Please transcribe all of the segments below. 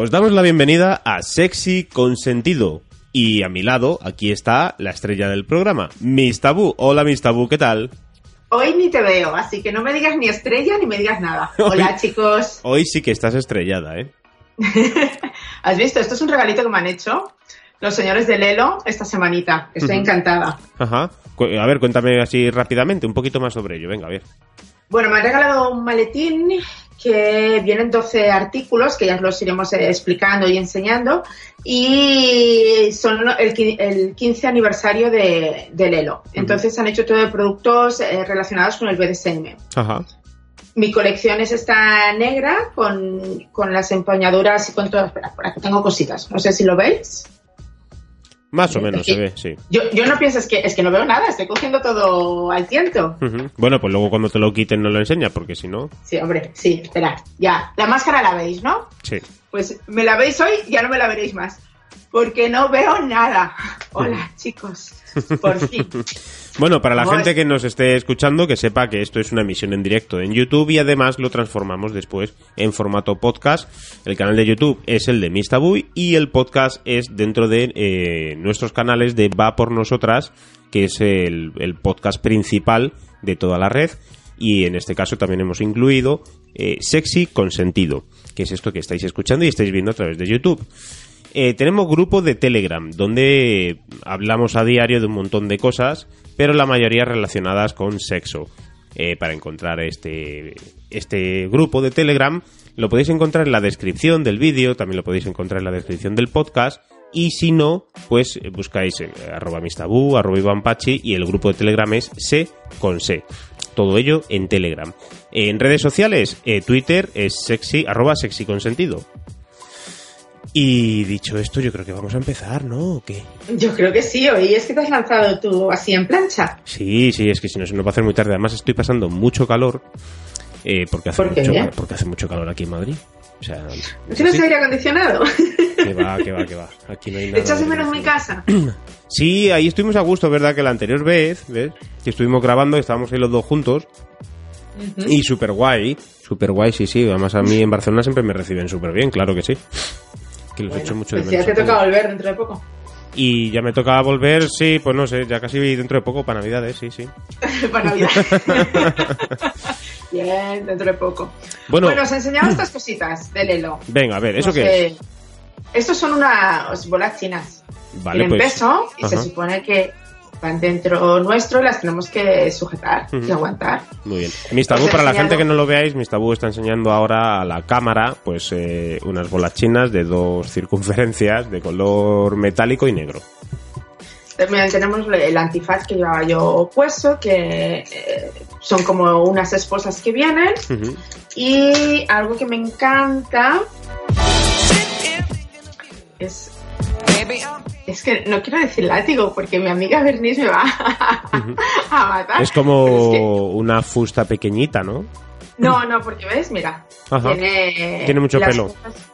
Os damos la bienvenida a Sexy Consentido. Y a mi lado, aquí está la estrella del programa, Miss Tabú. Hola, Miss Tabú, ¿qué tal? Hoy ni te veo, así que no me digas ni estrella ni me digas nada. Hola, chicos. Hoy sí que estás estrellada, ¿eh? ¿Has visto? Esto es un regalito que me han hecho los señores de Lelo esta semanita. Estoy encantada. Ajá. A ver, cuéntame así rápidamente, un poquito más sobre ello. Venga, a ver. Bueno, me han regalado un maletín que vienen 12 artículos que ya os los iremos eh, explicando y enseñando y son el, el 15 aniversario de, de Lelo. Entonces han hecho todo de productos eh, relacionados con el BDSM. Ajá. Mi colección es esta negra con, con las empuñaduras y con. Espera, por aquí tengo cositas. No sé si lo veis. Más o menos se ve, sí. Yo, yo no pienso, es que, es que no veo nada, estoy cogiendo todo al tiento. Ujú. Bueno, pues luego cuando te lo quiten no lo enseña, porque si no, Sí, hombre, sí, espera, ya. La máscara la veis, ¿no? sí. Pues me la veis hoy, ya no me la veréis más. Porque no veo nada. Hola, chicos. Por fin. Bueno, para la gente que nos esté escuchando, que sepa que esto es una emisión en directo en YouTube y además lo transformamos después en formato podcast. El canal de YouTube es el de Miss Tabú y el podcast es dentro de eh, nuestros canales de Va por Nosotras, que es el, el podcast principal de toda la red. Y en este caso también hemos incluido eh, Sexy con Sentido, que es esto que estáis escuchando y estáis viendo a través de YouTube. Eh, tenemos grupo de Telegram, donde hablamos a diario de un montón de cosas, pero la mayoría relacionadas con sexo. Eh, para encontrar este, este grupo de Telegram, lo podéis encontrar en la descripción del vídeo, también lo podéis encontrar en la descripción del podcast. Y si no, pues eh, buscáis eh, arroba mistabú, arroba Iván y el grupo de Telegram es se con se. Todo ello en Telegram. En redes sociales, Twitter es sexy, arroba sexy consentido. Y dicho esto, yo creo que vamos a empezar, ¿no? ¿O qué? Yo creo que sí, hoy es que te has lanzado tú así en plancha. Sí, sí, es que si no se nos va a hacer muy tarde. Además, estoy pasando mucho calor. eh, porque, hace ¿Por mucho, porque hace mucho calor aquí en Madrid. O sea, ¿No tienes sí, aire acondicionado? que va, que va, que va. Aquí no hay ¿Te nada. echas de menos mi casa? Sí, ahí estuvimos a gusto, ¿verdad? Que la anterior vez, ¿ves? Que estuvimos grabando, estábamos ahí los dos juntos. Y súper guay. Súper guay, sí, sí. Además, a mí en Barcelona siempre me reciben súper bien, claro que sí. Que los Bueno, echo mucho de pues menos. ya te toca volver dentro de poco. Y ya me toca volver, sí, pues no sé, ya casi dentro de poco para Navidades, sí, sí. Para Navidad. Bien, dentro de poco. Bueno, Bueno, os he enseñado estas cositas de Lelo. venga, a ver, ¿eso No qué sé. es? Estos son unas bolas chinas. Vale, Tienen pues. peso y se Ajá. supone que van dentro nuestro y las tenemos que sujetar y Ujú. aguantar. Muy bien. Mis tabú, Os he para la gente que no lo veáis, Mis tabú está enseñando ahora a la cámara, pues, eh, unas bolas chinas de dos circunferencias de color metálico y negro. También tenemos el antifaz que llevaba yo puesto, que eh, son como unas esposas que vienen. Y algo que me encanta es... Es que no quiero decir látigo porque mi amiga Bernice me va a matar. Es como Pero es que- una fusta pequeñita, ¿no? No, no, porque ves, mira, Ajá. tiene, Tiene mucho pelo. cosas-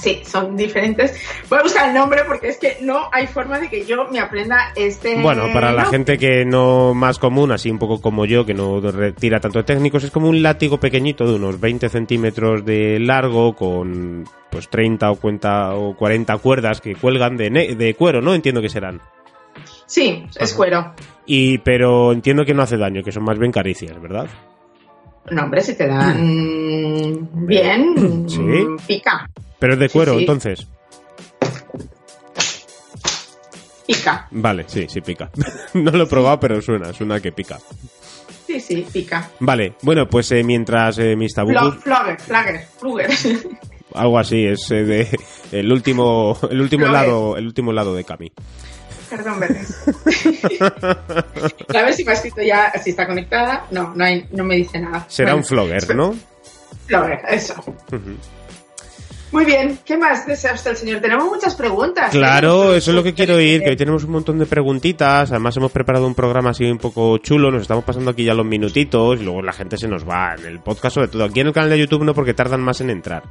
Sí, son diferentes. Voy a buscar el nombre porque es que no hay forma de que yo me aprenda este. Bueno, para la ¿no? gente que no más común, así un poco como yo, que no retira tanto de técnicos, es como un látigo pequeñito de unos 20 centímetros de largo con pues 30 o, cuenta, o 40 cuerdas que cuelgan de, ne- de cuero, ¿no? Entiendo que serán. Sí, es Ajá. cuero. Y pero entiendo que no hace daño, que son más bien caricias, ¿verdad? No, hombre, si te dan mm, bien, Sí. pica, Pero es de cuero, sí. entonces. pica. Vale, sí, sí pica. no lo he probado, pero suena, suena que pica. Sí, sí, pica. Vale, bueno, pues eh, mientras eh, mis tabú, Flo- Flogger, flagger, flugger. algo así, es eh, de el último, el último lado, el último lado de Cami. Perdón, Bernis. a ver si me ha escrito ya, si está conectada. No, no, hay, no me dice nada. Será Bueno, un flogger, ¿no? Flogger, eso. Ujú. Muy bien, ¿qué más desea usted el señor? Tenemos muchas preguntas. Claro, eso es lo que quiero ir, que hoy tenemos un montón de preguntitas, además hemos preparado un programa así un poco chulo, nos estamos pasando aquí ya los minutitos y luego la gente se nos va. En el podcast sobre todo, aquí en el canal de YouTube no porque tardan más en entrar.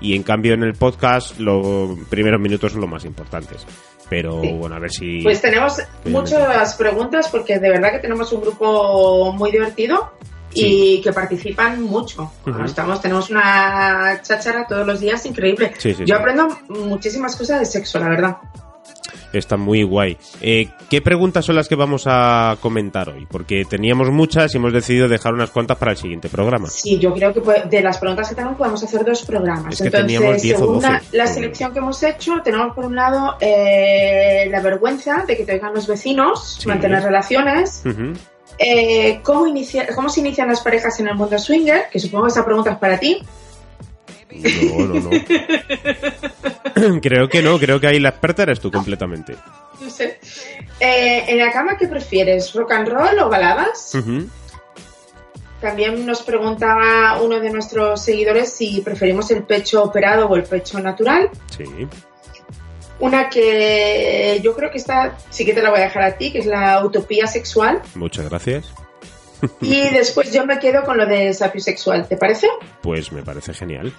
Y en cambio en el podcast los primeros minutos son los más importantes. Pero Sí. bueno, a ver si... Pues tenemos muchas preguntas porque de verdad que tenemos un grupo muy divertido y que participan mucho. Ujú. Estamos, tenemos una cháchara todos los días increíble. Sí, sí, Yo sí. aprendo muchísimas cosas de sexo, la verdad. Está muy guay. Eh, ¿Qué preguntas son las que vamos a comentar hoy? Porque teníamos muchas y hemos decidido dejar unas cuantas para el siguiente programa. Sí, yo creo que de las preguntas que tenemos podemos hacer dos programas. Es que Entonces, teníamos 10 o según la, 12. la selección que hemos hecho, tenemos por un lado eh, la vergüenza de que te oigan los vecinos, Sí. mantener relaciones, Ujú. Eh, ¿cómo, inicia- cómo se inician las parejas en el mundo swinger, que supongo que esa pregunta es para ti. No, no, no. creo que no, creo que ahí la experta eres tú completamente. No sé. Eh, ¿En la cama qué prefieres? ¿Rock and roll o baladas? También nos preguntaba uno de nuestros seguidores si preferimos el pecho operado o el pecho natural. Sí. Una que yo creo que esta sí que te la voy a dejar a ti, que es la utopía sexual. Muchas gracias. Y después yo me quedo con lo de sapiosexual, ¿te parece? Pues me parece genial.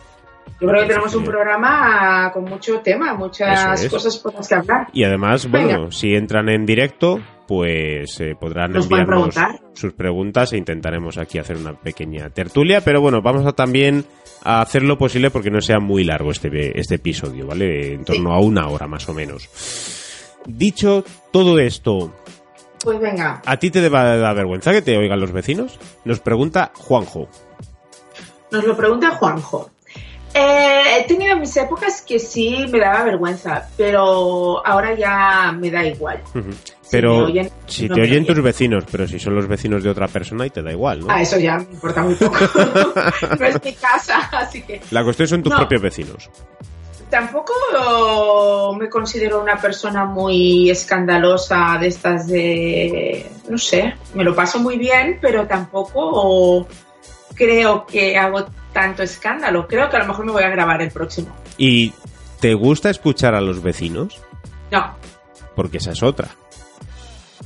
Yo creo que tenemos un programa con mucho tema, muchas es. cosas por las que hablar. Y además, bueno, Venga. si entran en directo, pues eh, podrán Nos enviarnos preguntar. sus preguntas e intentaremos aquí hacer una pequeña tertulia. Pero bueno, vamos a también a hacer lo posible porque no sea muy largo este, este episodio, ¿vale? En torno a una hora más o menos. Dicho todo esto, Pues venga, ¿a ti te debe dar vergüenza que te oigan los vecinos? Nos pregunta Juanjo. nos lo pregunta Juanjo. Eh, he tenido mis épocas que sí me daba vergüenza, pero ahora ya me da igual. Pero oyen, si no te oyen oyen. tus vecinos, pero si son los vecinos de otra persona y te da igual, ¿no? Ah, eso ya me importa muy poco. no es mi casa, así que La cuestión son tus No. propios vecinos. tampoco me considero una persona muy escandalosa de estas de, no sé, me lo paso muy bien, pero tampoco creo que hago tanto escándalo. Creo que a lo mejor me voy a grabar el próximo. ¿Y te gusta escuchar a los vecinos? No, Porque esa es otra,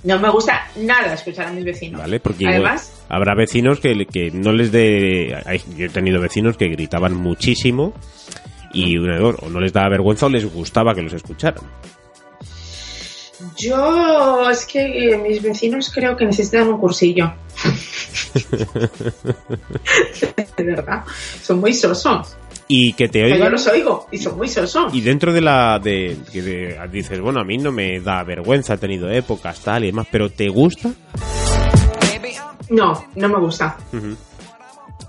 no me gusta nada escuchar a mis vecinos. ¿vale? Porque igual Además, habrá vecinos que, que no les de... hay- Yo he tenido vecinos que gritaban muchísimo y o no les daba vergüenza o les gustaba que los escucharan. yo es que mis vecinos creo que necesitan un cursillo. de verdad, son muy sosos. Y que te O sea, yo oigan... los oigo y son muy sosos. Y dentro de la... de que de- dices, bueno, a mí no me da vergüenza, he tenido épocas, tal y demás, pero ¿te gusta? No, no me gusta. Ujú.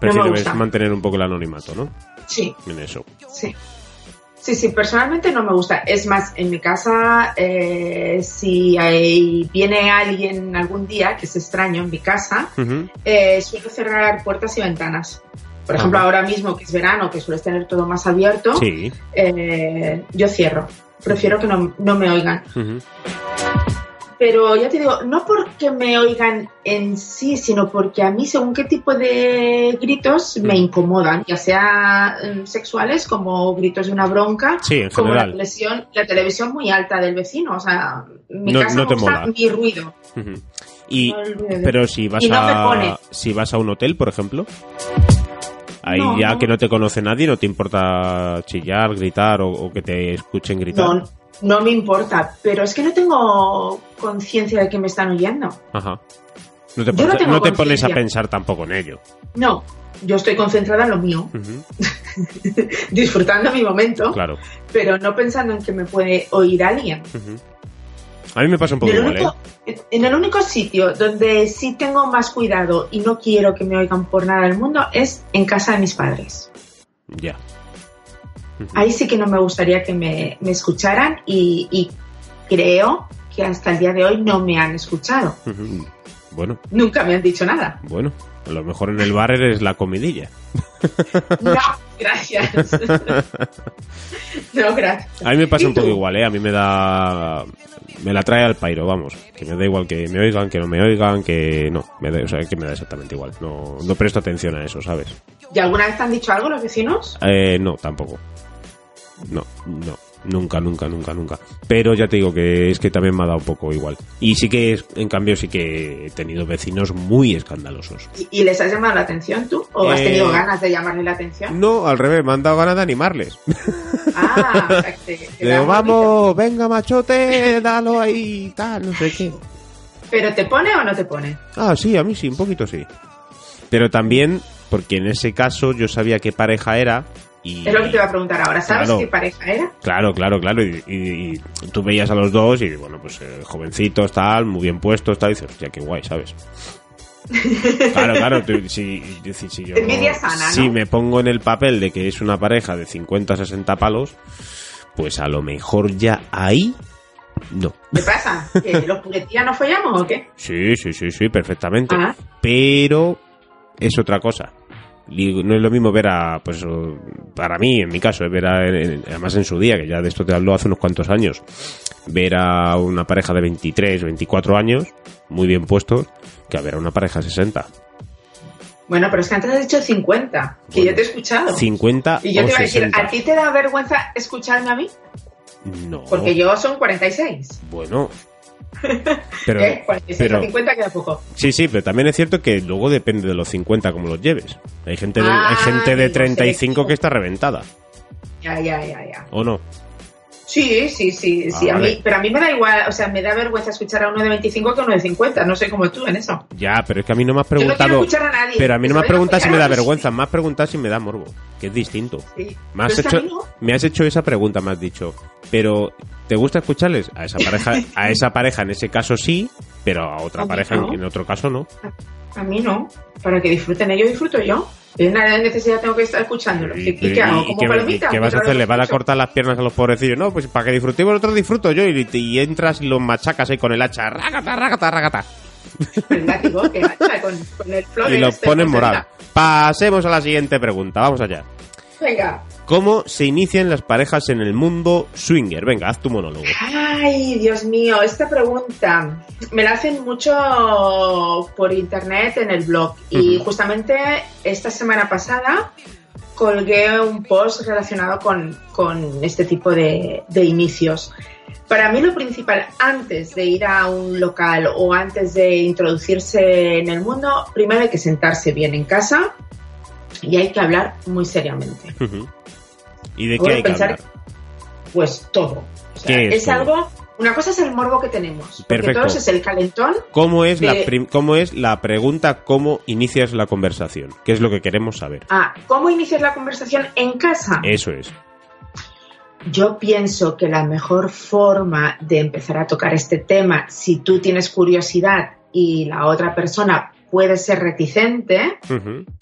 Prefieres gusta. mantener un poco el anonimato, ¿no? Sí, En eso. sí. Sí, sí, personalmente no me gusta. Es más, en mi casa, eh, si hay- viene alguien algún día, que es extraño en mi casa, eh, suelo cerrar puertas y ventanas. Por ejemplo, Ajá. ahora mismo que es verano, que sueles tener todo más abierto, Sí. eh, yo cierro. Prefiero que no, no me oigan. Pero ya te digo, no porque me oigan en sí, sino porque a mí según qué tipo de gritos me incomodan, ya sea eh, sexuales como gritos de una bronca, Sí, en como la televisión, la televisión muy alta del vecino. O sea, mi No- casa no me te gusta mola. mi ruido. Y, No pero si vas Y no me a si vas a un hotel, por ejemplo, ahí No, ya no. que no te conoce nadie, no te importa chillar, gritar o, o que te escuchen gritar. No, no me importa, pero es que no tengo conciencia de que me están oyendo. Ajá. No te, pones, no tengo no te pones a pensar tampoco en ello. No, yo estoy concentrada en lo mío, disfrutando mi momento, Claro. pero no pensando en que me puede oír alguien. Ujú. A mí me pasa un poco igual, único, ¿eh? en el único sitio donde sí tengo más cuidado y no quiero que me oigan por nada del mundo es en casa de mis padres. Ya. Ahí sí que no me gustaría que me, me escucharan y, y creo que hasta el día de hoy no me han escuchado. Bueno, Nunca me han dicho nada. bueno. A lo mejor en el bar eres la comidilla. No, gracias. no, gracias. A mí me pasa ¿Y un poco igual, ¿eh? A mí me da... Me la trae al pairo, vamos. Que me da igual que me oigan, que no me oigan, que no. Me da, o sea, que me da exactamente igual. No, no presto atención a eso, ¿sabes? ¿Y alguna vez te han dicho algo los vecinos? Eh, no, tampoco. No, no. Nunca, nunca, nunca, nunca. Pero ya te digo que es que también me ha dado un poco igual. Y sí que, es- en cambio, sí que he tenido vecinos muy escandalosos. ¿Y, y les has llamado la atención tú? ¿O has Eh, tenido ganas de llamarle la atención? No, al revés, me han dado ganas de animarles. Ah, o sea, que vamos, venga machote, dalo ahí, tal, no sé qué. ¿Pero te pone o no te pone? Ah, sí, a mí sí, un poquito sí. Pero también, porque en ese caso yo sabía qué pareja era y... Es lo que te iba a preguntar ahora. ¿Sabes Claro. qué pareja era? Claro, claro, claro. Y, y- y tú veías a los dos y, bueno, pues eh, jovencitos, tal, muy bien puestos, tal, y dices, hostia, qué guay, ¿sabes? Claro, claro, tú- si, si- si yo... Sana, ¿no? Si me pongo en el papel de que es una pareja de 50, 60 palos, pues a lo mejor ya ahí... No. ¿Qué pasa? ¿Que los puretías no follamos o qué? Sí, sí, sí, sí, perfectamente. Ah. Pero es otra cosa. No es lo mismo ver a, pues para mí, en mi caso, ver a, en- además en su día, que ya de esto te habló hace unos cuantos años, ver a una pareja de 23, 24 años, muy bien puestos, que a ver a una pareja de 60. Bueno, pero es que antes has dicho 50, que yo te he escuchado. 50 Y yo o te iba a decir, 60. ¿a ti te da vergüenza escucharme a mí? No. Porque yo son 46. Bueno. Pero, ¿Eh? 46 pero- a 50 queda poco. Sí, sí, pero también es cierto que luego depende de los 50 como los lleves. Hay gente de, Ah, hay gente de digo, 35 selectivo. que está reventada, Ya, ya, ya, ya. ¿o no? Sí, sí, sí, Ah, sí. a vale. mí, pero a mí me da igual, o sea, me da vergüenza escuchar a uno de 25 que a uno de 50. No sé como tú en eso. Ya, pero es que a mí no me has Yo no quiero preguntado. escuchar a nadie. pero a mí no me has preguntado si me da vergüenza, me has preguntado si me da morbo, que es distinto. Sí. Me has, a hecho, mí no. me has hecho esa pregunta, me has dicho. Pero, ¿te gusta escucharles? A esa pareja, a esa pareja en ese caso sí, pero a otra A pareja no. en otro caso no. A mí no. Para que disfruten ellos, disfruto yo. Nada de necesidad tengo que estar escuchándolo. ¿Y, y qué hago? ¿Como qué- palomita? qué vas a hacer? ¿Le vas a cortar las piernas a los pobrecillos? No, pues para que disfrutemos nosotros disfruto yo y, y entras y los machacas ahí con el hacha. Rágata, rágata, rágata. El látigo, que hacha, con, con el flor Y los este, ponen moral. Pasemos a la siguiente pregunta. Vamos allá. Venga. ¿Cómo se inician las parejas en el mundo swinger? Venga, haz tu monólogo. Ay, Dios mío, esta pregunta me la hacen mucho por internet en el blog. Y justamente esta semana pasada colgué un post relacionado con, con este tipo de, de inicios. Para mí lo principal antes de ir a un local o antes de introducirse en el mundo, primero hay que sentarse bien en casa y hay que hablar muy seriamente. Ujú. ¿Y de qué hay que hablar? Pues todo. O sea, ¿Qué es es todo? algo, una cosa es el morbo que tenemos, Perfecto. todos es el calentón. ¿Cómo es, la de- ¿Cómo es la pregunta cómo inicias la conversación? ¿Qué es lo que queremos saber? Ah, ¿cómo iniciar la conversación en casa? Eso es. Yo pienso que la mejor forma de empezar a tocar este tema, si tú tienes curiosidad y la otra persona puede ser reticente,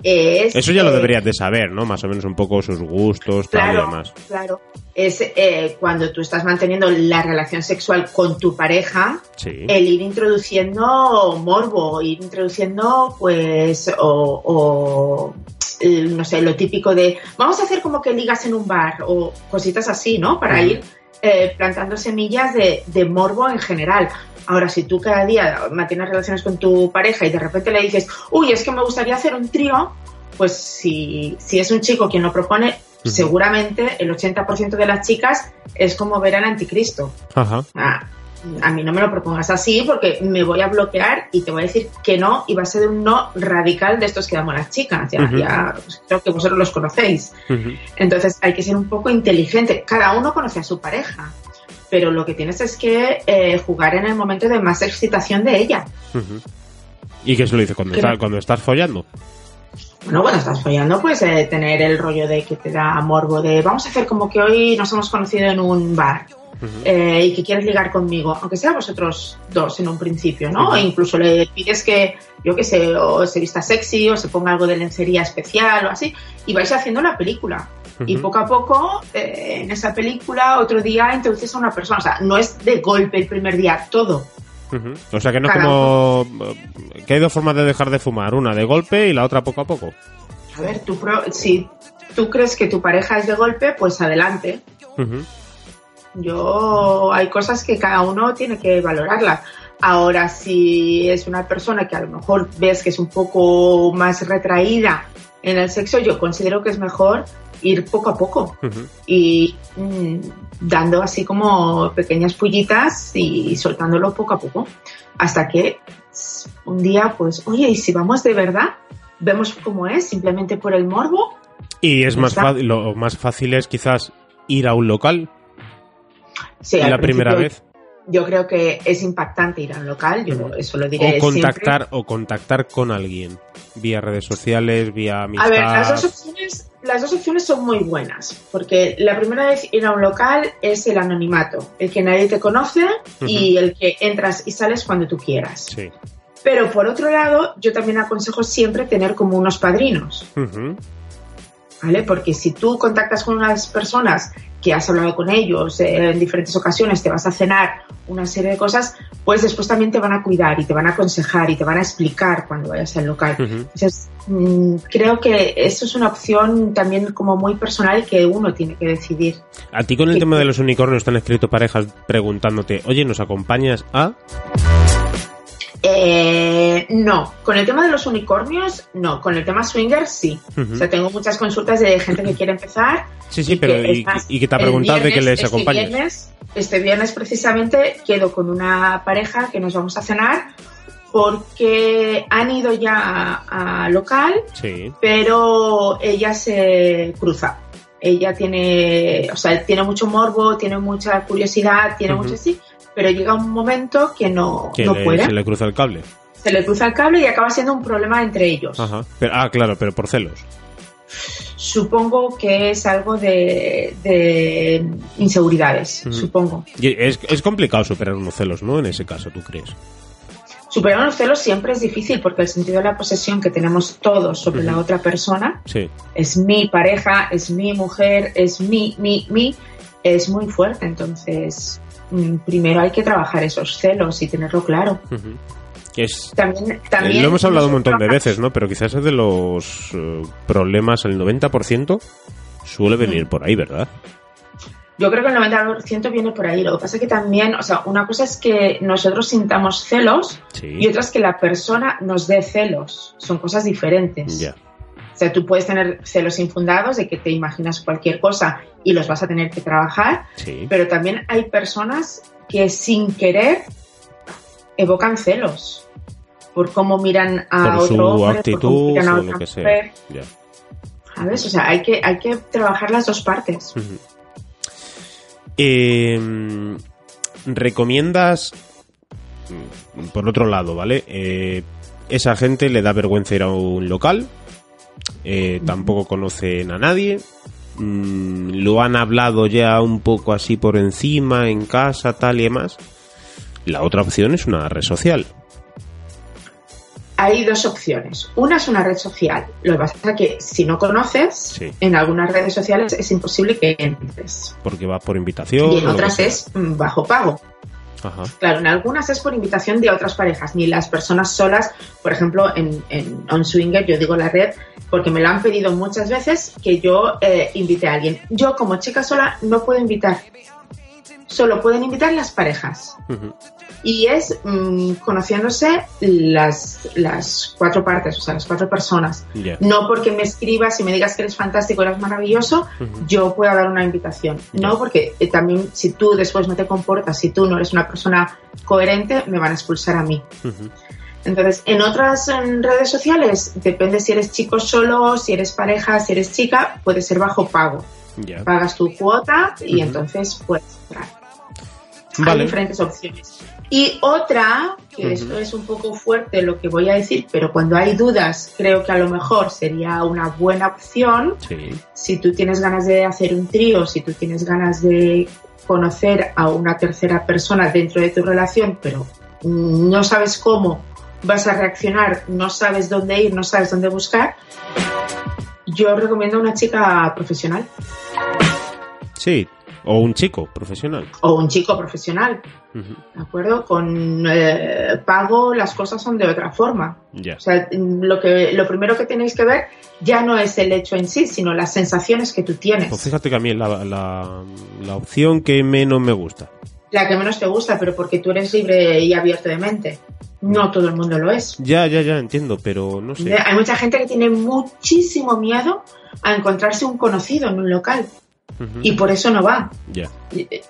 es... Eso ya lo deberías de saber, ¿no? Más o menos un poco sus gustos, tal y Claro, demás. claro. Es eh, cuando tú estás manteniendo la relación sexual con tu pareja, Sí. el ir introduciendo morbo, ir introduciendo, pues, o, o, no sé, lo típico de, vamos a hacer como que ligas en un bar o cositas así, ¿no? Para ir eh, plantando semillas de, de morbo en general. Ahora, si tú cada día mantienes relaciones con tu pareja y de repente le dices, uy, es que me gustaría hacer un trío, pues si, si es un chico quien lo propone, seguramente el 80% de las chicas es como ver al anticristo. Ajá. Ah, a mí no me lo propongas así porque me voy a bloquear y te voy a decir que no y va a ser un no radical de estos que damos las chicas. Ya, ya pues, creo que vosotros los conocéis. Entonces hay que ser un poco inteligente. Cada uno conoce a su pareja, pero lo que tienes es que eh, jugar en el momento de más excitación de ella. ¿Y qué se lo dice cuando, está- cuando estás follando? Bueno, cuando estás follando, pues eh, tener el rollo de que te da morbo de vamos a hacer como que hoy nos hemos conocido en un bar. Eh, y que quieres ligar conmigo, aunque sea vosotros dos en un principio, ¿no? E incluso le pides que, yo qué sé, o se vista sexy o se ponga algo de lencería especial o así, y vais haciendo la película. Y poco a poco, eh, en esa película, otro día introduces a una persona. O sea, no es de golpe el primer día todo. O sea que no es como... Que hay dos formas de dejar de fumar, una de golpe y la otra poco a poco. A ver, tú pro- si tú crees que tu pareja es de golpe, pues adelante. Yo hay cosas que cada uno tiene que valorarlas. Ahora, si es una persona que a lo mejor ves que es un poco más retraída en el sexo, yo considero que es mejor ir poco a poco y mm, dando así como pequeñas pullitas y soltándolo poco a poco hasta que un día pues oye y si vamos de verdad vemos cómo es simplemente por el morbo Y es más fácil, lo más fácil es quizás ir a un local Sí, la primera vez. yo creo que es impactante ir a un local yo Ujú. eso lo diré O contactar, siempre. o contactar con alguien. Vía redes sociales, vía amistad. A ver, las dos, opciones, las dos opciones son muy buenas, porque la primera vez ir a un local es el anonimato, el que nadie te conoce y el que entras y sales cuando tú quieras. Sí. Pero por otro lado, yo también aconsejo siempre tener como unos padrinos. ¿vale? Porque si tú contactas con unas personas que has hablado con ellos eh, en diferentes ocasiones, te vas a cenar una serie de cosas, pues después también te van a cuidar y te van a aconsejar y te van a explicar cuando vayas al local. Entonces, mm, creo que eso es una opción también como muy personal que uno tiene que decidir. A ti con el tema de los unicornios han escrito parejas preguntándote, oye, ¿nos acompañas a...? Eh, no, con el tema de los unicornios, no. Con el tema swinger, sí. O sea, tengo muchas consultas de gente que quiere empezar. Sí, sí, y pero que y, es más, y que te ha preguntado de que les este acompañes. viernes- este viernes precisamente quedo con una pareja que nos vamos a cenar porque han ido ya a, a local, Sí. pero ella se cruza. Ella tiene, o sea, tiene mucho morbo, tiene mucha curiosidad, tiene mucho sí, pero llega un momento que no, Que no le- puede. se le cruza el cable. Se le cruza el cable y acaba siendo un problema entre ellos. Ajá. Pero- ah, claro, pero por celos. Supongo que es algo de, de inseguridades, supongo. Y es, es complicado superar unos celos, ¿no? En ese caso, ¿tú crees? Superar los celos siempre es difícil porque el sentido de la posesión que tenemos todos sobre la otra persona Sí. es mi pareja, es mi mujer, es mi, mi, mi, es muy fuerte. Entonces, primero hay que trabajar esos celos y tenerlo claro. Que es, También, eh, también lo hemos hablado un montón de veces, ¿no? Pero quizás es de los eh, problemas, el 90% suele venir por ahí, ¿verdad? Yo creo que el 90% viene por ahí. Lo que pasa es que también, o sea, una cosa es que nosotros sintamos celos Sí. y otra es que la persona nos dé celos. Son cosas diferentes. Ya. O sea, tú puedes tener celos infundados de que te imaginas cualquier cosa y los vas a tener que trabajar, Sí. pero también hay personas que sin querer evocan celos por cómo miran a Por otro su hombre, por actitud cómo miran a o otra lo que sea. mujer. ¿Sabes? O sea, hay que, hay que trabajar las dos partes. Eh, ¿Recomiendas, mm, por otro lado, ¿vale? Eh, esa gente le da vergüenza ir a un local, eh, tampoco conocen a nadie, mm, lo han hablado ya un poco así por encima, en casa, tal y demás. La otra opción es una red social. Hay dos opciones. Una es una red social. Lo que pasa es que si no conoces, Sí. en algunas redes sociales es imposible que entres. Porque va por invitación. Y en otras es bajo pago. Claro, en algunas es por invitación de otras parejas, ni las personas solas, por ejemplo, en, en On Swinger, yo digo la red, porque me lo han pedido muchas veces que yo eh, invite a alguien. Yo como chica sola no puedo invitar, solo pueden invitar las parejas. Y es mm, conociéndose las, las cuatro partes, o sea, las cuatro personas. No porque me escribas y me digas que eres fantástico, eres maravilloso, yo puedo dar una invitación. No, porque eh, también si tú después no te comportas, si tú no eres una persona coherente, me van a expulsar a mí. Entonces, en otras en redes sociales, depende si eres chico solo, si eres pareja, si eres chica, puede ser bajo pago. Pagas tu cuota y entonces puedes entrar. Vale. Hay diferentes opciones. Y otra, que esto es un poco fuerte lo que voy a decir, pero cuando hay dudas, creo que a lo mejor sería una buena opción. Sí. Si tú tienes ganas de hacer un trío, si tú tienes ganas de conocer a una tercera persona dentro de tu relación, pero no sabes cómo vas a reaccionar, no sabes dónde ir, no sabes dónde buscar, yo recomiendo una chica profesional. Sí, O un chico profesional. O un chico profesional. ¿De acuerdo? Con eh, pago las cosas son de otra forma. O sea, lo, que, lo primero que tenéis que ver ya no es el hecho en sí, sino las sensaciones que tú tienes. Pues fíjate que a mí la, la, la opción que menos me gusta. La que menos te gusta, pero porque tú eres libre y abierto de mente. No todo el mundo lo es. Ya, ya, ya, entiendo, pero no sé. Hay mucha gente que tiene muchísimo miedo a encontrarse un conocido en un local. Y por eso no va. Ya.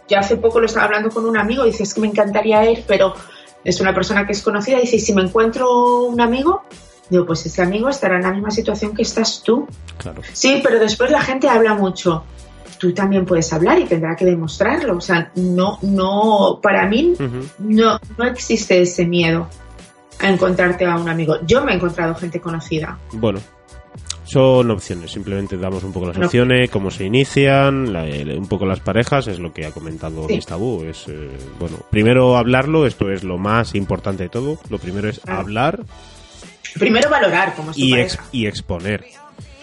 Yo hace poco lo estaba hablando con un amigo y dice, es que me encantaría ir, pero es una persona que es conocida. Y dice, si me encuentro un amigo, digo, pues ese amigo estará en la misma situación que estás tú. Claro. Sí, pero después la gente habla mucho. Tú también puedes hablar y tendrá que demostrarlo. O sea, no, no, para mí no, no existe ese miedo a encontrarte a un amigo. Yo me he encontrado gente conocida. Bueno, son opciones. Simplemente damos un poco las No. opciones, cómo se inician, la- un poco las parejas, es lo que ha comentado Sí. Miss Tabú. Es, eh, bueno, primero hablarlo, esto es lo más importante de todo. Lo primero es hablar Primero valorar cómo es tu y, ex- pareja. y exponer.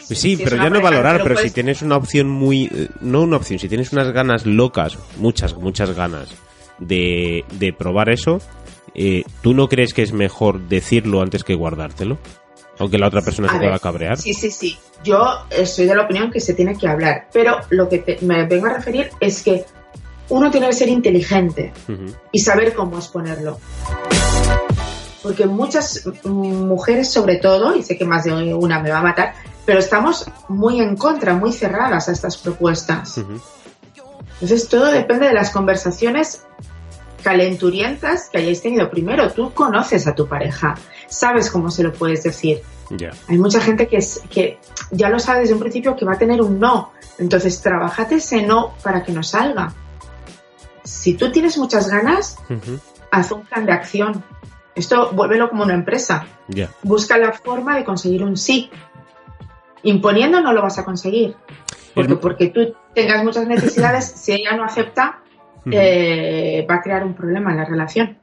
Sí, pero ya no valorar, pero si tienes una opción muy... eh, No una opción, si tienes unas ganas locas, muchas, muchas ganas de, de probar eso, eh, ¿tú no crees que es mejor decirlo antes que guardártelo? Aunque la otra persona A se ver, pueda cabrear. Sí, sí, sí. Yo estoy de la opinión que se tiene que hablar, pero lo que te- me vengo a referir es que uno tiene que ser inteligente y saber cómo exponerlo. Porque muchas mujeres, sobre todo, y sé que más de una me va a matar, pero estamos muy en contra, muy cerradas a estas propuestas. Entonces todo depende de las conversaciones calenturientas que hayáis tenido. Primero, tú conoces a tu pareja, sabes cómo se lo puedes decir. Hay mucha gente que, es, que ya lo sabe desde un principio que va a tener un no. Entonces, trabajate ese no para que no salga. Si tú tienes muchas ganas, haz un plan de acción. Esto vuélvelo como una empresa. Busca la forma de conseguir un sí. Imponiendo no lo vas a conseguir. Porque, Es- porque tú tengas muchas necesidades, si ella no acepta, eh, va a crear un problema en la relación.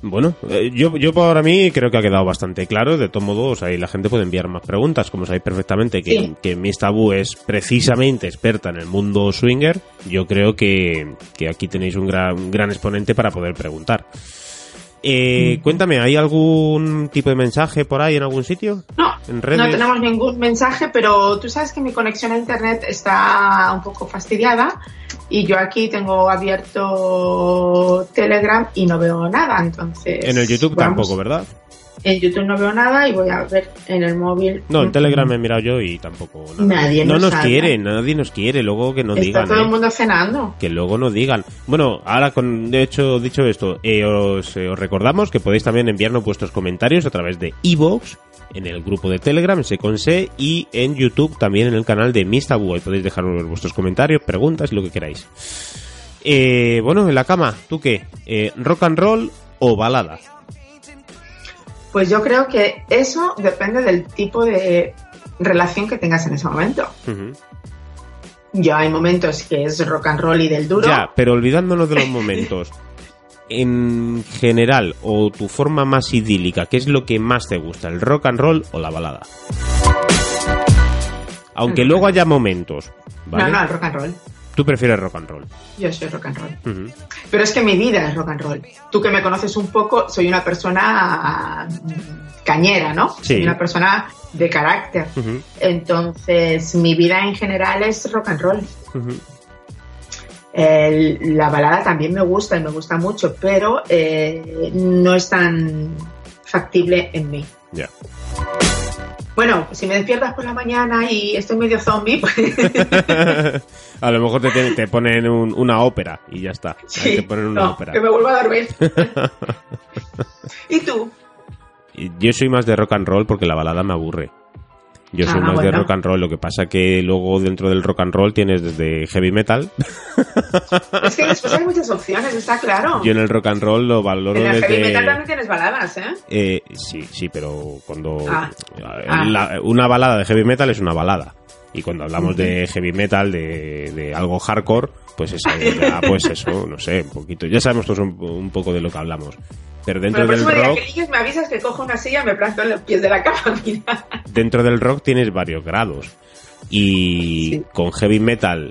Bueno, eh, yo, yo para mí creo que ha quedado bastante claro. De todos modos, ahí la gente puede enviar más preguntas. Como sabéis perfectamente que, Sí. que Miss Tabú es precisamente experta en el mundo swinger, yo creo que, que aquí tenéis un gran, un gran exponente para poder preguntar. Eh, Cuéntame, ¿hay algún tipo de mensaje por ahí en algún sitio? No, ¿En redes? no tenemos ningún mensaje, pero tú sabes que mi conexión a internet está un poco fastidiada y yo aquí tengo abierto Telegram y no veo nada, entonces... En el YouTube vamos. tampoco, ¿verdad? En YouTube no veo nada y voy a ver en el móvil. No, en Telegram he mirado yo y tampoco. nada. Nadie no nos nos quiere, nadie nos quiere. Luego que no Está digan. todo ¿eh? el mundo cenando. que luego no digan. Bueno, ahora con de hecho dicho esto, eh, os, eh, os recordamos que podéis también enviarnos vuestros comentarios a través de iVoox, en el grupo de Telegram, se con se, y en YouTube también en el canal de Miss Tabú. Ahí podéis dejarnos vuestros comentarios, preguntas y lo que queráis. Eh, bueno, en la cama, ¿tú qué? Eh, ¿Rock and roll o balada? Pues yo creo que eso depende del tipo de relación que tengas en ese momento. Yo hay momentos que es rock and roll y del duro. Ya, pero olvidándonos de los momentos. En general, o tu forma más idílica, ¿qué es lo que más te gusta? ¿El rock and roll o la balada? Aunque luego haya momentos, ¿vale? No, no, el rock and roll. Tú prefieres rock and roll. Yo soy rock and roll. Pero es que mi vida es rock and roll. Tú que me conoces un poco, soy una persona mm, cañera, ¿no? Sí. Soy una persona de carácter. Entonces, mi vida en general es rock and roll. La balada también me gusta y me gusta mucho, pero eh, no es tan factible en mí. Ya. Bueno, si me despiertas por la mañana y estoy medio zombie, pues A lo mejor te, te- ponen un- una ópera y ya está. Sí, te ponen una no, ópera. que me vuelva a dormir. ¿Y tú? Yo soy más de rock and roll porque la balada me aburre. Yo soy Ah, más de bueno. rock and roll, lo que pasa que luego dentro del rock and roll tienes desde heavy metal. Es que después hay muchas opciones, está claro. Yo en el rock and roll lo valoro en el heavy desde... metal también tienes baladas, ¿eh? Eh, sí, sí, pero cuando... Ah. Ah. la- una balada de heavy metal es una balada. Y cuando hablamos de heavy metal, de, de algo hardcore, pues eso, ya, pues eso, no sé, un poquito. Ya sabemos todos un, un poco de lo que hablamos. Pero dentro Bueno, del rock, que ligues me avisas que cojo una silla y me planto en los pies de la cama, mira. dentro del rock tienes varios grados. Y Sí. con heavy metal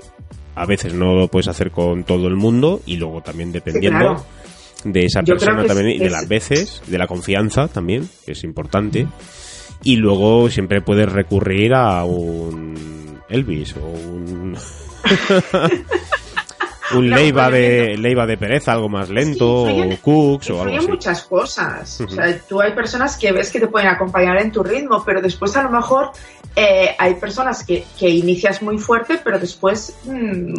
a veces no lo puedes hacer con todo el mundo y luego también dependiendo claro. de esa Yo persona también es- y de es- las veces, de la confianza también, que es importante. Y luego siempre puedes recurrir a un Elvis o un... un No, Leiva de Leiva de pereza, algo más lento, Sí, influyen- o Cooks o algo así. muchas cosas. O sea, tú hay personas que ves que te pueden acompañar en tu ritmo, pero después a lo mejor eh, hay personas que, que inicias muy fuerte, pero después mm,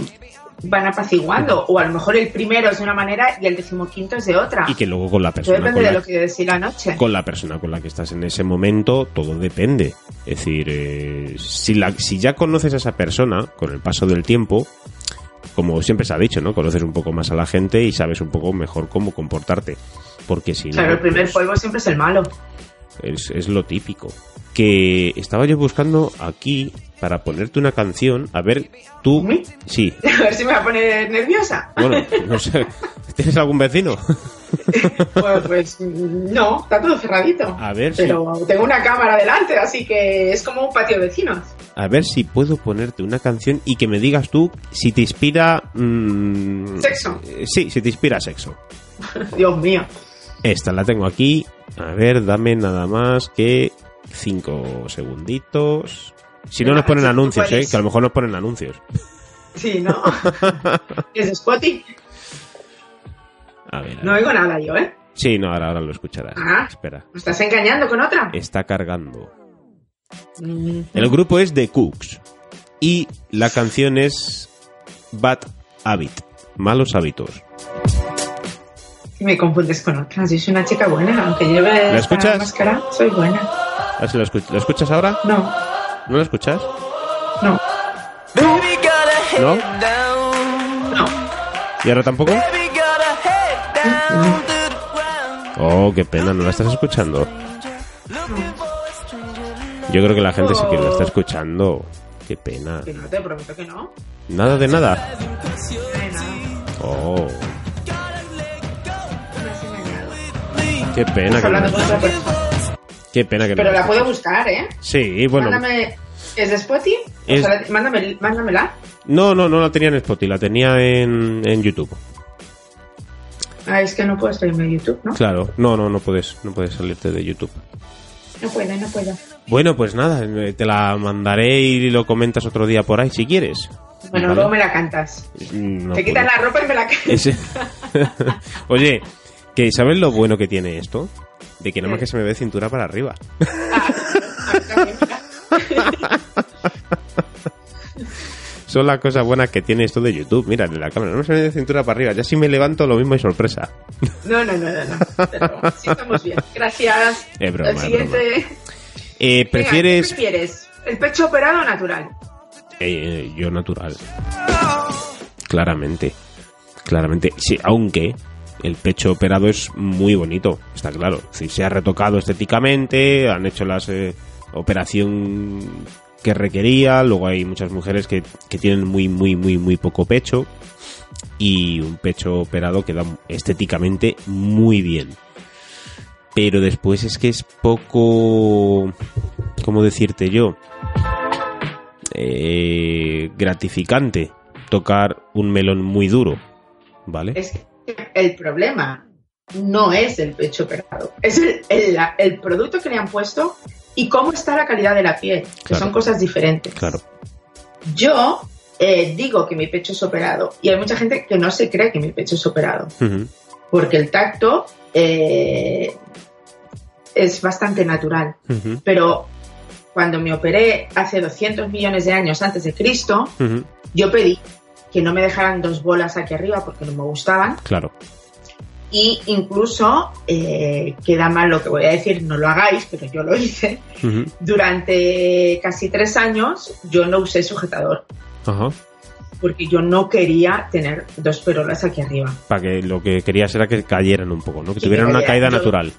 van apaciguando. O a lo mejor el primero es de una manera y el decimoquinto es de otra. Y que luego con la persona depende con de la, lo que decía la noche. con la persona con la que estás en ese momento, todo depende. Es decir, eh, si, la, si ya conoces a esa persona con el paso del tiempo, como siempre se ha dicho, ¿no? Conoces un poco más a la gente y sabes un poco mejor cómo comportarte. Porque si Claro, no, el primer pues, polvo siempre es el malo. Es, es lo típico. Que estaba yo buscando aquí para ponerte una canción. A ver, tú. ¿Sí? Sí. A ver si me va a poner nerviosa. Bueno, no sé. ¿Tienes algún vecino? Pues, pues, no, está todo cerradito. A ver si- Pero tengo una cámara delante, así que es como un patio de vecinos. A ver si puedo ponerte una canción y que me digas tú si te inspira. mm, Sexo. Sí, si te inspira sexo. Dios mío. Esta la tengo aquí. A ver, dame nada más que cinco segunditos. Si no nos ponen ¿cuál anuncios, ¿eh? Que a lo mejor nos ponen anuncios. Sí, ¿no? ¿Es de Spotty? A ver. a No ver. oigo nada yo, ¿eh? Sí, no, ahora, ahora lo escucharás. Ah. Espera. ¿Me estás engañando con otra? Está cargando. Mm. El grupo es The Cooks. Y la canción es Bad Habit. Malos hábitos. Me confundes con otras. Yo soy una chica buena, aunque lleve esta escuchas? máscara, soy buena. A ver si lo, escuch- ¿lo escuchas ahora? No, ¿No lo escuchas? no, ¿No? down. no. ¿Y ahora tampoco? Baby got a head down to the ground. Oh, qué pena, no la estás escuchando. Yo creo que la gente sí que la está escuchando. Qué pena. Que no, te prometo que no. Nada de nada. Oh, qué pena que no. Qué pena que no. Pero la puedo buscar, ¿eh? Sí, bueno. Mándame. ¿Es de Spotty? Es- O sea, mándame, mándamela. No, no, no la tenía en Spotify, la tenía en, en YouTube. Ah, es que no puedo estar en YouTube, ¿no? Claro, no, no, no puedes, no puedes salirte de YouTube. No puedo, no puedo. Bueno, pues nada, eh, te la mandaré y lo comentas otro día por ahí si quieres. Bueno, Vale. luego me la cantas. Mm, no Te quitas la ropa y me la cantas. Oye, que ¿sabes lo bueno que tiene esto? De que nada más que se me ve cintura para arriba. Son las cosas buenas que tiene esto de YouTube. Mira, de la cámara, no se me ve cintura para arriba. Ya si me levanto lo mismo y sorpresa. No, no, no, no. no. Pero sí estamos bien. Gracias. Es broma, El es siguiente. Eh, Venga, ¿Prefieres...? ¿qué prefieres? ¿El pecho operado o natural? Eh, yo natural. Claramente. Claramente. Sí, aunque el pecho operado es muy bonito, está claro. Si se ha retocado estéticamente, han hecho la operación que requería, luego hay muchas mujeres que, que tienen muy, muy, muy, muy poco pecho y un pecho operado queda estéticamente muy bien. Pero después es que es poco... ¿Cómo decirte yo? eh, gratificante tocar un melón muy duro, ¿vale? Es que el problema no es el pecho operado, es el, el- la- el producto que le han puesto y cómo está la calidad de la piel, que Claro. son cosas diferentes. Claro. Yo eh, digo que mi pecho es operado y hay mucha gente que no se cree que mi pecho es operado, porque el tacto eh, es bastante natural. Pero cuando me operé hace 200 millones de años antes de Cristo, yo pedí que no me dejaran dos bolas aquí arriba porque no me gustaban Claro. y incluso eh, queda mal lo que voy a decir, no lo hagáis, pero yo lo hice. Durante casi tres años yo no usé sujetador Ajá. porque yo no quería tener dos perolas aquí arriba. Para que lo que querías era que cayeran un poco, ¿no? Que Que tuvieran una caída Yo- natural.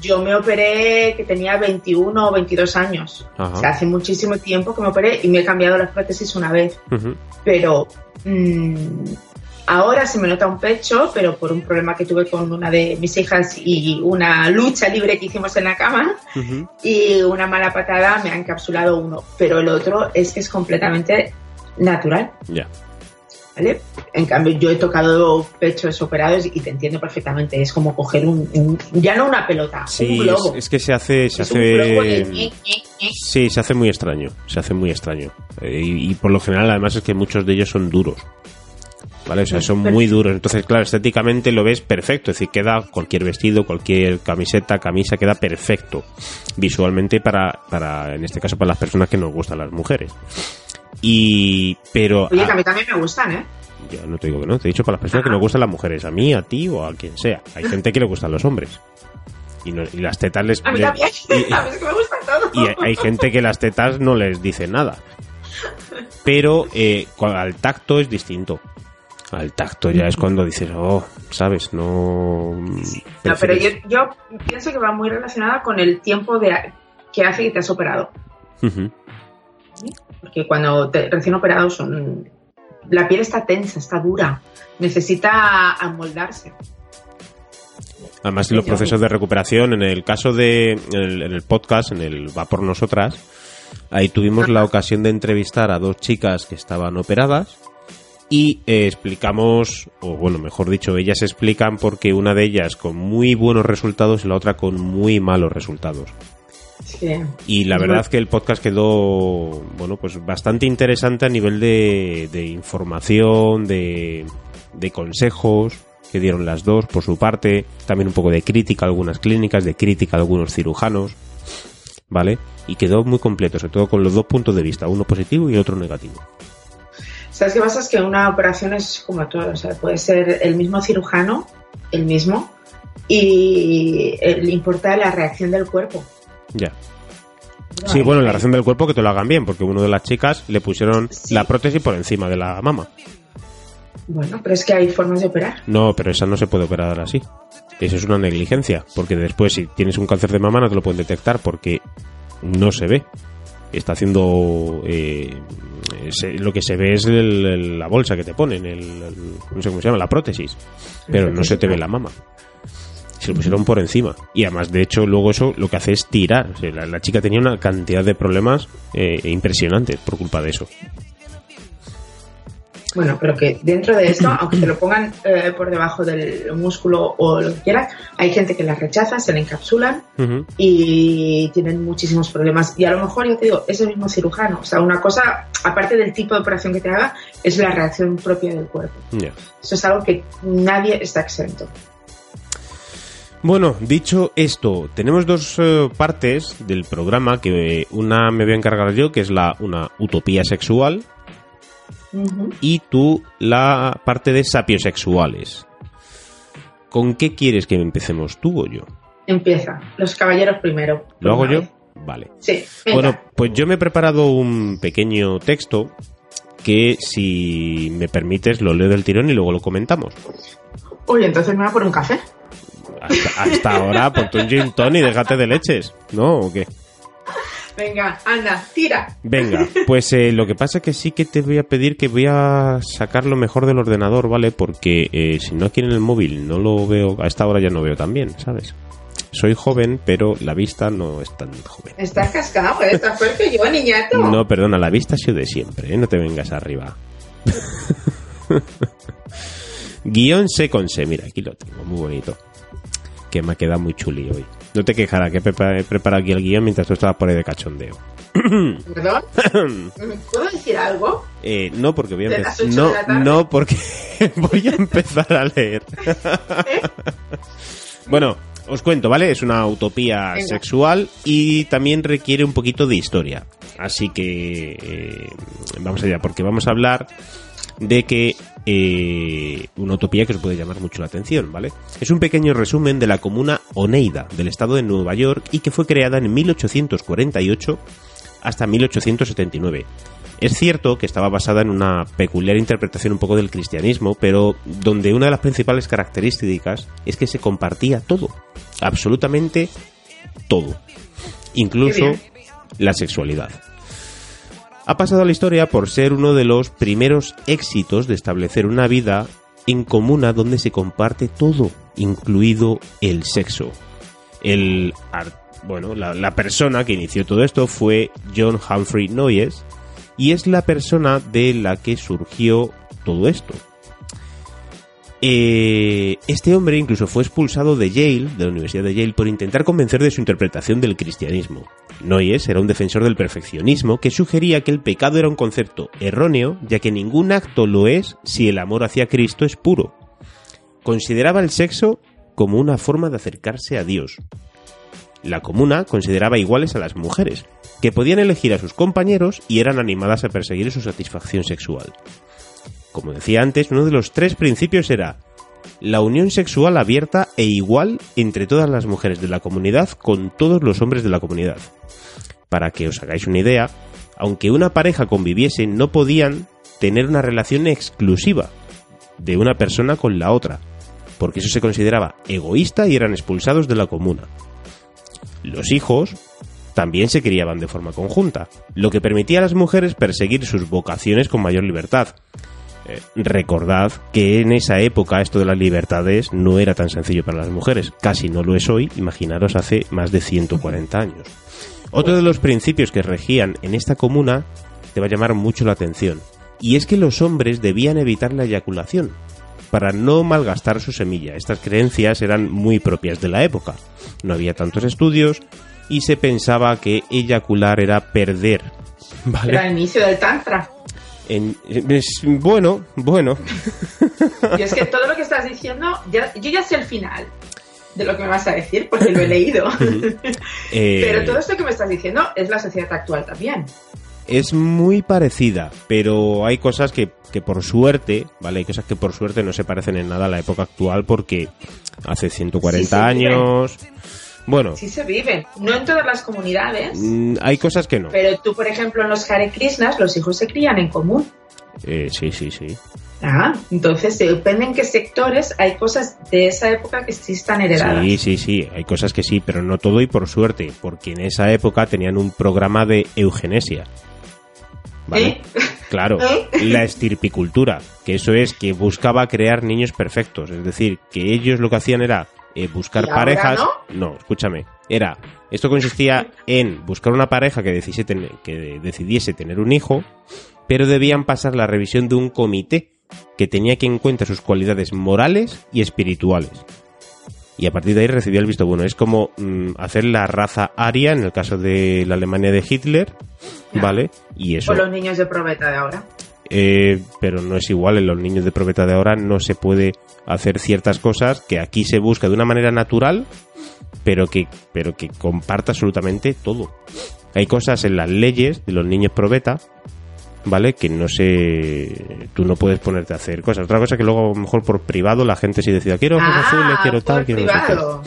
Yo me operé que tenía 21 o 22 años. Ajá. O sea, hace muchísimo tiempo que me operé y me he cambiado las prótesis una vez. Pero mm, ahora se me nota un pecho, pero por un problema que tuve con una de mis hijas y una lucha libre que hicimos en la cama y una mala patada me ha encapsulado uno, pero el otro es que es completamente natural. Ya. ¿Vale? En cambio, yo he tocado pechos operados y te entiendo perfectamente. Es como coger un, un- ya no una pelota, Sí, un globo. es, es que se hace, se Es de hace, ñe, ñe, ñe. sí, se hace muy extraño, se hace muy extraño. Eh, y, y por lo general, además, es que muchos de ellos son duros. ¿Vale? O sea, son muy duros. Entonces, claro, estéticamente lo ves perfecto. Es decir, queda cualquier vestido, cualquier camiseta, camisa, queda perfecto visualmente para, para, en este caso, para las personas que nos gustan las mujeres. Y, pero. Oye, ah, que a mí también me gustan, ¿eh? Yo no te digo que no, te he dicho para las personas que nos gustan las mujeres, a mí, a ti o a quien sea. Hay gente que le gustan los hombres. Y, no- y las tetas les... A mí también. y- A mí es que me gusta todo. y hay- gente que las tetas no les dice nada. Pero eh, al tacto es distinto. Al tacto ya es cuando dices, oh, ¿sabes? No... No, pero yo, pienso que va muy relacionada con el tiempo de, que hace que te has operado. Ujú. Porque cuando te, recién operado son. La piel está tensa, está dura. Necesita amoldarse. Además, los procesos de recuperación, en el caso de, en el, en el podcast, en el Va por Nosotras, ahí tuvimos la ocasión de entrevistar a dos chicas que estaban operadas y eh, explicamos, o bueno, mejor dicho, ellas explican porque una de ellas con muy buenos resultados y la otra con muy malos resultados. Sí. Y la verdad que el podcast quedó, bueno, pues bastante interesante a nivel de, de información, de, de consejos que dieron las dos por su parte, también un poco de crítica a algunas clínicas, de crítica a algunos cirujanos, ¿vale? Y quedó muy completo, sobre todo con los dos puntos de vista, uno positivo y otro negativo. ¿Sabes qué pasa? Es que una operación es como todo. O sea, puede ser el mismo cirujano, el mismo, y le importa la reacción del cuerpo. Ya. Sí, bueno, la reacción del cuerpo que te lo hagan bien, porque uno de las chicas le pusieron Sí. la prótesis por encima de la mama. Bueno, pero es que hay formas de operar. No, pero esa no se puede operar así. Eso es una negligencia, porque después si tienes un cáncer de mama no te lo pueden detectar porque no se ve. Está haciendo... eh, se- lo que se ve es el- el- la bolsa que te ponen, el, el- no sé cómo se llama, la prótesis. Pero no se te ve la mama. Se lo pusieron por encima. Y además, de hecho, luego eso lo que hace es tirar. O sea, la, la chica tenía una cantidad de problemas eh, impresionantes por culpa de eso. Bueno, pero que dentro de esto, aunque te lo pongan eh, por debajo del músculo o lo que quieras, hay gente que las rechaza, se la encapsulan y tienen muchísimos problemas. Y a lo mejor, ya te digo, es el mismo cirujano. O sea, una cosa, aparte del tipo de operación que te haga, es la reacción propia del cuerpo. Eso es algo que nadie está exento. Bueno, dicho esto, tenemos dos eh, partes del programa que una me voy a encargar yo, que es la una utopía sexual, y tú la parte de sapiosexuales. ¿Con qué quieres que empecemos tú o yo? Empieza. Los caballeros primero. ¿Lo hago yo? vez. Vale. Sí. venga. Bueno, pues yo me he preparado un pequeño texto que si me permites lo leo del tirón y luego lo comentamos. Uy, entonces me voy a por un café. Hasta, hasta ahora, ponte un gin tonic y déjate de leches, ¿no? ¿O qué? Venga, anda, tira. Venga, pues eh, lo que pasa es que sí que te voy a pedir que voy a sacar lo mejor del ordenador, ¿vale? Porque eh, si no aquí en el móvil no lo veo, a esta hora ya no veo tan bien, ¿sabes? Soy joven, pero la vista no es tan joven. Estás cascado, ¿eh? Estás peor que yo, niñato. No, perdona, la vista ha sido de siempre, ¿eh? No te vengas arriba. Guión C con C, mira, aquí lo tengo, muy bonito. Que me ha quedado muy chuli hoy. No te quejarás, que he prepa- he preparado aquí el guion mientras tú estabas por ahí de cachondeo. ¿Perdón? ¿Puedo decir algo? Eh, no, porque voy a ¿De empezar. No, no, porque voy a empezar a leer. bueno, os cuento, ¿vale? Es una utopía Venga. sexual y también requiere un poquito de historia. Así que eh, vamos allá, porque vamos a hablar de que eh, una utopía que os puede llamar mucho la atención, ¿vale? Es un pequeño resumen de la comuna Oneida del estado de Nueva York y que fue creada en 1848 hasta 1879. Es cierto que estaba basada en una peculiar interpretación un poco del cristianismo, pero donde una de las principales características es que se compartía todo, absolutamente todo, incluso la sexualidad. Ha pasado a la historia por ser uno de los primeros éxitos de establecer una vida en comuna donde se comparte todo, incluido el sexo. El bueno, la persona que inició todo esto fue John Humphrey Noyes y es la persona de la que surgió todo esto. Eh, este hombre incluso fue expulsado de Yale, de la Universidad de Yale, por intentar convencer de su interpretación del cristianismo. Noyes era un defensor del perfeccionismo que sugería que el pecado era un concepto erróneo, ya que ningún acto lo es si el amor hacia Cristo es puro. Consideraba el sexo como una forma de acercarse a Dios. La comuna consideraba iguales a las mujeres, que podían elegir a sus compañeros y eran animadas a perseguir su satisfacción sexual. Como decía antes, uno de los tres principios era la unión sexual abierta e igual entre todas las mujeres de la comunidad con todos los hombres de la comunidad. Para que os hagáis una idea, aunque una pareja conviviese, no podían tener una relación exclusiva de una persona con la otra, porque eso se consideraba egoísta y eran expulsados de la comuna. Los hijos también se criaban de forma conjunta, lo que permitía a las mujeres perseguir sus vocaciones con mayor libertad. Eh, recordad que en esa época esto de las libertades no era tan sencillo para las mujeres, casi no lo es hoy, imaginaros hace más de 140 años. Otro de los principios que regían en esta comuna te va a llamar mucho la atención, y es que los hombres debían evitar la eyaculación, para no malgastar su semilla. Estas creencias eran muy propias de la época. No había tantos estudios y se pensaba que eyacular era perder. ¿Vale? Era el inicio del Tantra. En- es- bueno, bueno. Y es que todo lo que estás diciendo, ya- yo ya sé el final de lo que me vas a decir, porque lo he leído. Eh, Pero todo esto que me estás diciendo es la sociedad actual también. es muy parecida, pero hay cosas que, que por suerte, ¿vale? Hay cosas que por suerte no se parecen en nada a la época actual porque hace 140 Sí, sí, años... Bueno, Sí se vive. No en todas las comunidades, mm, hay cosas que no. pero tú, por ejemplo, en los Hare Krishnas, los hijos se crían en común. Eh, sí, sí, sí. Ah, entonces depende en qué sectores hay cosas de esa época que sí están heredadas. Sí, sí, sí, hay cosas que sí, pero no todo y por suerte, porque en esa época tenían un programa de eugenesia. ¿Vale? ¿Eh? Claro, ¿Eh? la estirpicultura, que eso es que buscaba crear niños perfectos, es decir, que ellos lo que hacían era eh, buscar ¿Y ahora parejas. no? escúchame, era esto consistía en buscar una pareja que decidiese, tener, que decidiese tener un hijo, pero debían pasar la revisión de un comité que tenía que en cuenta sus cualidades morales y espirituales. Y a partir de ahí recibía el visto bueno. Es como mm, hacer la raza aria en el caso de la Alemania de Hitler. ¿vale? Y eso. O los niños de probeta de ahora. Eh, pero no es igual, en los niños de probeta de ahora no se puede hacer ciertas cosas que aquí se busca de una manera natural, pero que, pero que comparta absolutamente todo. Hay cosas en las leyes de los niños probeta, ¿vale? Que no sé, tú no puedes ponerte a hacer cosas. Otra cosa que luego a lo mejor por privado la gente sí decida, quiero ojos ah, azules, quiero tal, quiero no sé qué". privado.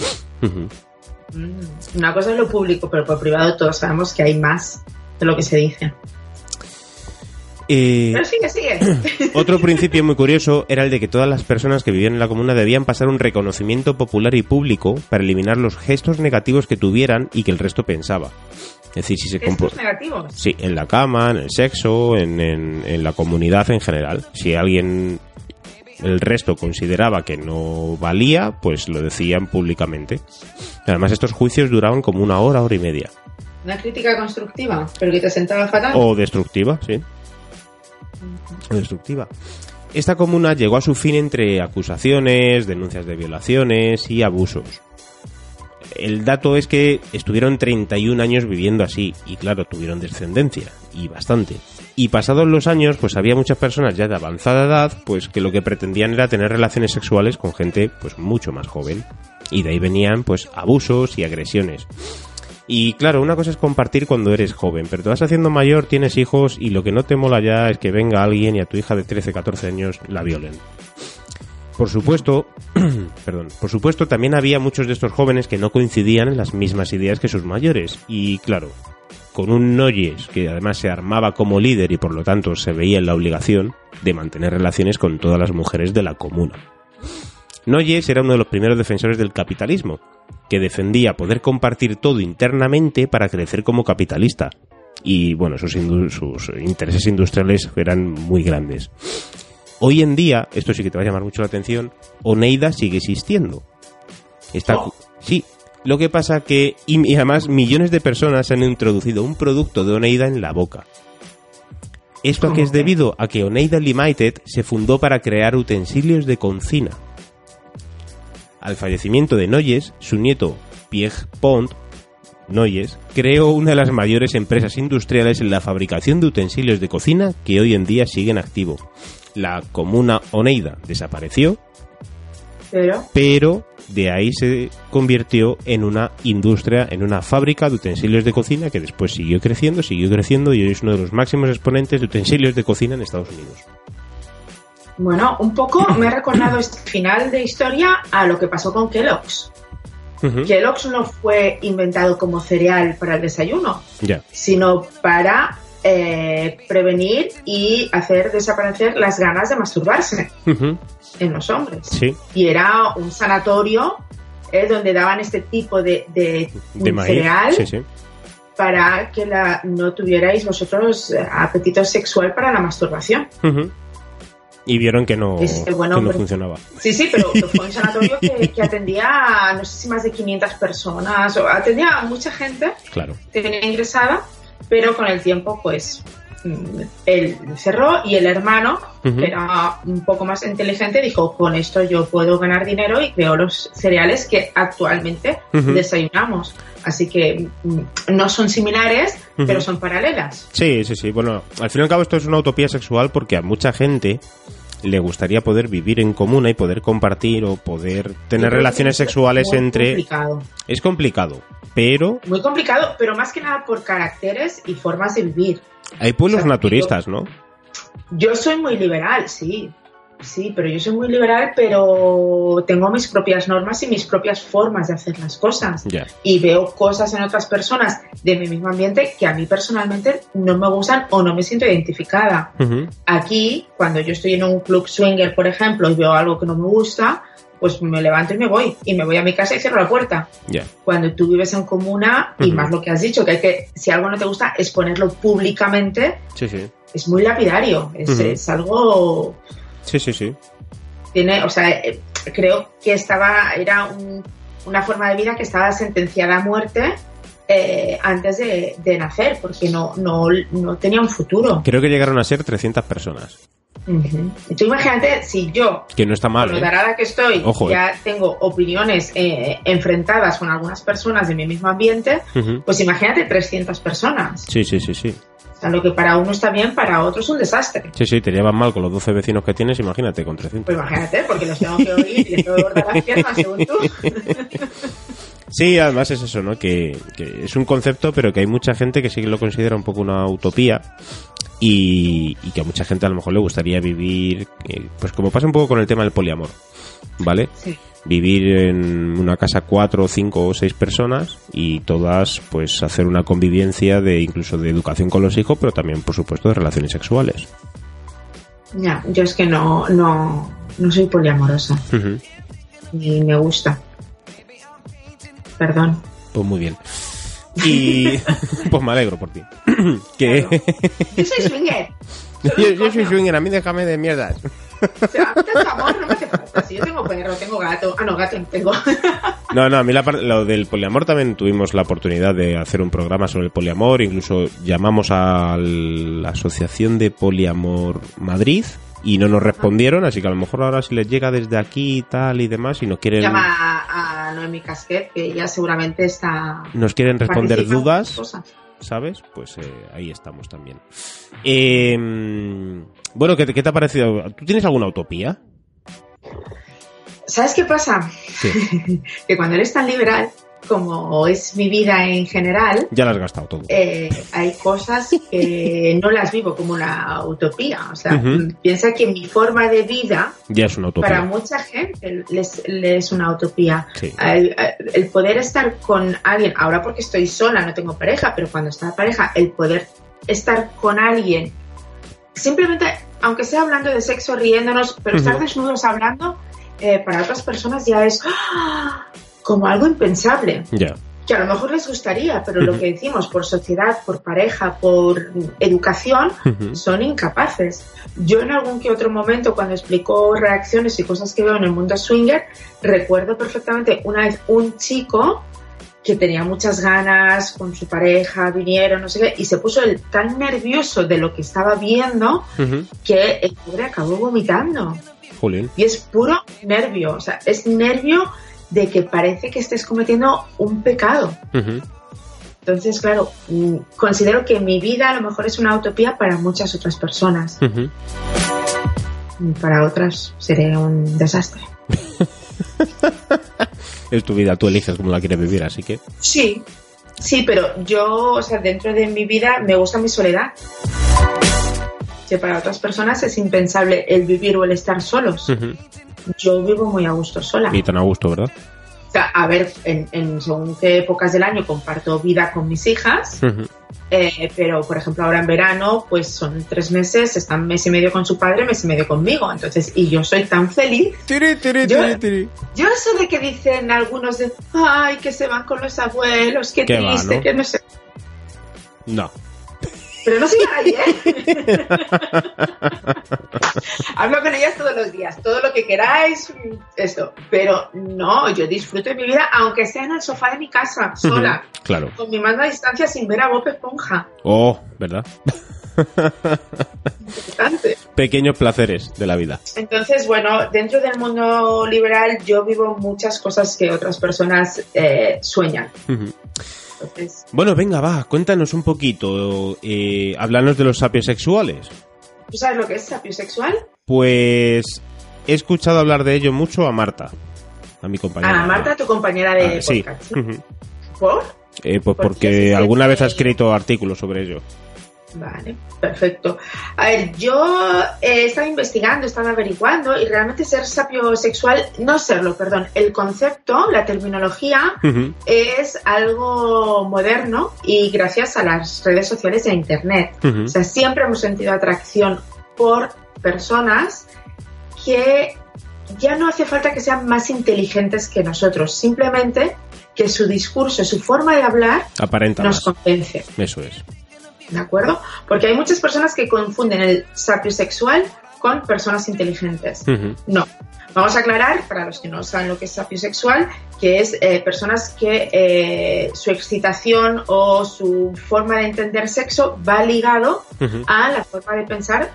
Mm, Una cosa es lo público, pero por privado todos sabemos que hay más de lo que se dice. Eh, Pero sigue, sigue. Otro principio muy curioso era el de que todas las personas que vivían en la comuna debían pasar un reconocimiento popular y público para eliminar los gestos negativos que tuvieran y que el resto pensaba. Es decir, si se Estos compo- negativos. Sí, en la cama, en el sexo, en, en- en la comunidad en general. Si alguien, el resto consideraba que no valía, pues lo decían públicamente. Además, estos juicios duraban como una hora, hora y media. Una crítica constructiva, pero que te sentaba fatal. O destructiva, sí. Destructiva. Esta comuna llegó a su fin entre acusaciones, denuncias de violaciones y abusos. El dato es que estuvieron 31 años viviendo así y claro, tuvieron descendencia y bastante. Y pasados los años, pues había muchas personas ya de avanzada edad, pues que lo que pretendían era tener relaciones sexuales con gente pues mucho más joven. Y de ahí venían pues abusos y agresiones. Y claro, una cosa es compartir cuando eres joven, pero te vas haciendo mayor, tienes hijos y lo que no te mola ya es que venga alguien y a tu hija de 13, 14 años la violen. Por supuesto, perdón, por supuesto también había muchos de estos jóvenes que no coincidían en las mismas ideas que sus mayores y claro, con un Noyes que además se armaba como líder y por lo tanto se veía en la obligación de mantener relaciones con todas las mujeres de la comuna. Noyes era uno de los primeros defensores del capitalismo, que defendía poder compartir todo internamente para crecer como capitalista. Y bueno, sus, intereses industriales eran muy grandes. Hoy en día, esto sí que te va a llamar mucho la atención, Oneida sigue existiendo. Está, Oh. Sí, lo que pasa que, y, además millones de personas han introducido un producto de Oneida en la boca. Esto que es debido a que Oneida Limited se fundó para crear utensilios de cocina. Al fallecimiento de Noyes, su nieto Pierre Pont Noyes creó una de las mayores empresas industriales en la fabricación de utensilios de cocina que hoy en día siguen activo. La comuna Oneida desapareció, Pero, pero de ahí se convirtió en una industria, en una fábrica de utensilios de cocina que después siguió creciendo, siguió creciendo y hoy es uno de los máximos exponentes de utensilios de cocina en Estados Unidos. Bueno, un poco me ha recordado este final de historia a lo que pasó con Kellogg's. Ujú, Kellogg's no fue inventado como cereal para el desayuno, sino para eh, prevenir y hacer desaparecer las ganas de masturbarse en los hombres. Sí, Y era un sanatorio eh, donde daban este tipo de, de, de maíz. cereal Sí, sí. para que la, no tuvierais vosotros eh, apetito sexual para la masturbación. Y vieron que no, que no funcionaba. Sí, sí, pero fue un sanatorio que, que atendía a no sé si más de 500 personas, o atendía a mucha gente Claro. que tenía ingresada, pero con el tiempo, pues, él cerró y el hermano, que era un poco más inteligente, dijo, con esto yo puedo ganar dinero y creó los cereales que actualmente desayunamos. Así que mm, no son similares, pero son paralelas. Sí, sí, sí. Bueno, al fin y al cabo esto es una utopía sexual porque a mucha gente le gustaría poder vivir en comuna y poder compartir o poder tener relaciones es sexuales muy entre... complicado. Es complicado, pero Muy complicado, pero más que nada por caracteres y formas de vivir. hay pueblos O sea, naturistas, ¿no? Yo soy muy liberal, sí. Sí, pero yo soy muy liberal, pero tengo mis propias normas y mis propias formas de hacer las cosas. Y veo cosas en otras personas de mi mismo ambiente que a mí personalmente no me gustan o no me siento identificada. Aquí, cuando yo estoy en un club swinger, por ejemplo, y veo algo que no me gusta, pues me levanto y me voy. Y me voy a mi casa y cierro la puerta. Ya. Cuando tú vives en comuna, y más lo que has dicho, que hay que, si algo no te gusta, exponerlo públicamente, Sí, sí. es muy lapidario. Es, es algo Sí, sí, sí. tiene, o sea, eh, creo que estaba, era un- una forma de vida que estaba sentenciada a muerte eh, antes de, de nacer, porque no, no, no tenía un futuro. Creo que llegaron a ser 300 personas. Tú imagínate si yo, Que no está mal, con ¿eh? que estoy, Ojo, eh. ya tengo opiniones eh, enfrentadas con algunas personas de mi mismo ambiente, pues imagínate 300 personas. Sí, sí, sí, sí. Sea, lo que para uno está bien, para otro es un desastre. Sí, sí, te llevan mal con los 12 vecinos que tienes, imagínate, con 300. Pues imagínate, porque los tengo que oír y les tengo que cortar las piernas según tú. Sí, además es eso, ¿no? Que, que es un concepto, pero que hay mucha gente que sí que lo considera un poco una utopía y, y que a mucha gente a lo mejor le gustaría vivir, eh, pues como pasa un poco con el tema del poliamor, ¿vale? Sí. Vivir en una casa cuatro, cinco o seis personas y todas, pues hacer una convivencia de incluso de educación con los hijos, pero también, por supuesto, de relaciones sexuales. Ya, yo es que no, no, no soy poliamorosa, Ujú. ni me gusta. Perdón. Pues muy bien. Y pues me alegro por ti. que Yo soy swinger. yo, yo soy swinger, a mí déjame de mierdas. O sea, tanto amor no me hace falta. Si yo tengo perro, tengo gato. Ah, no, gato no tengo. No, no, a mí la lo del poliamor también tuvimos la oportunidad de hacer un programa sobre el poliamor, incluso llamamos a la Asociación de Poliamor Madrid y no nos respondieron, así que a lo mejor ahora si les llega desde aquí y tal y demás y nos quieren Llama a, a Noemi Casquet, que ella seguramente está. nos quieren responder dudas. ¿sabes? Pues eh, ahí estamos también. Eh, bueno, ¿qué, te- ¿qué te ha parecido? ¿Tú tienes alguna utopía? ¿Sabes qué pasa? Sí, Que cuando eres tan liberal, como es mi vida en general, ya la has gastado todo. eh, hay cosas que no las vivo como una utopía. O sea, piensa que mi forma de vida Ya es una utopía. para mucha gente les, les es una utopía. Sí. El, el poder estar con alguien, ahora porque estoy sola, no tengo pareja, pero cuando está pareja, el poder estar con alguien, simplemente, aunque sea hablando de sexo, riéndonos, pero estar desnudos hablando, eh, para otras personas ya es ¡ah! como algo impensable Ya. que a lo mejor les gustaría, pero lo que decimos por sociedad, por pareja, por educación, son incapaces. Yo en algún que otro momento, cuando explico reacciones y cosas que veo en el mundo swinger, recuerdo perfectamente una vez un chico que tenía muchas ganas con su pareja, vinieron, no sé qué, y se puso el, tan nervioso de lo que estaba viendo que el pobre acabó vomitando. Jolín. Y es puro nervio, o sea, es nervio de que parece que estés cometiendo un pecado. Entonces, claro, mm, considero que mi vida a lo mejor es una utopía para muchas otras personas. Para otras sería un desastre. Es tu vida, tú eliges cómo la quieres vivir, así que. Sí, sí, pero yo, o sea, dentro de mi vida me gusta mi soledad. Que para otras personas es impensable el vivir o el estar solos. Yo vivo muy a gusto sola. Y tan a gusto, ¿verdad? A ver, en, en según qué épocas del año comparto vida con mis hijas, eh, pero por ejemplo ahora en verano, pues son tres meses, están mes y medio con su padre, mes y medio conmigo. Entonces, y yo soy tan feliz. Tiri, tiri, Yo- tiri. Yo eso de que dicen algunos de, ay, que se van con los abuelos, qué Qué va, triste, ¿no? que no sé. No. Pero no sigan ahí, ¿eh? Hablo con ellas todos los días, todo lo que queráis, esto. Pero no, yo disfruto de mi vida, aunque sea en el sofá de mi casa, sola. Claro. con mi mando a distancia sin ver a Bob Esponja. Oh, ¿verdad? Importante. Pequeños placeres de la vida. Entonces, bueno, dentro del mundo liberal yo vivo muchas cosas que otras personas eh, sueñan. Ujú. Entonces, Bueno, venga, va, cuéntanos un poquito. Eh, háblanos de los sapios sexuales. ¿tú sabes lo que es sapio sexual? Pues he escuchado hablar de ello mucho a Marta, a mi compañera. A Marta, tu compañera de Ah, sí. podcast. ¿no? Ujú. ¿Por? Eh, pues ¿Por qué porque alguna vez ha escrito artículos sobre ello. Vale, perfecto. A ver, yo eh, estaba investigando, estaba averiguando y realmente ser sapiosexual, no serlo, perdón, el concepto, la terminología es algo moderno y gracias a las redes sociales e internet. O sea, siempre hemos sentido atracción por personas que ya no hace falta que sean más inteligentes que nosotros, simplemente que su discurso, su forma de hablar Aparenta nos más. convence. Eso es. ¿De acuerdo? Porque hay muchas personas que confunden el sapiosexual con personas inteligentes. No. Vamos a aclarar, para los que no saben lo que es sapiosexual, que es eh, personas que eh, su excitación o su forma de entender sexo va ligado a la forma de pensar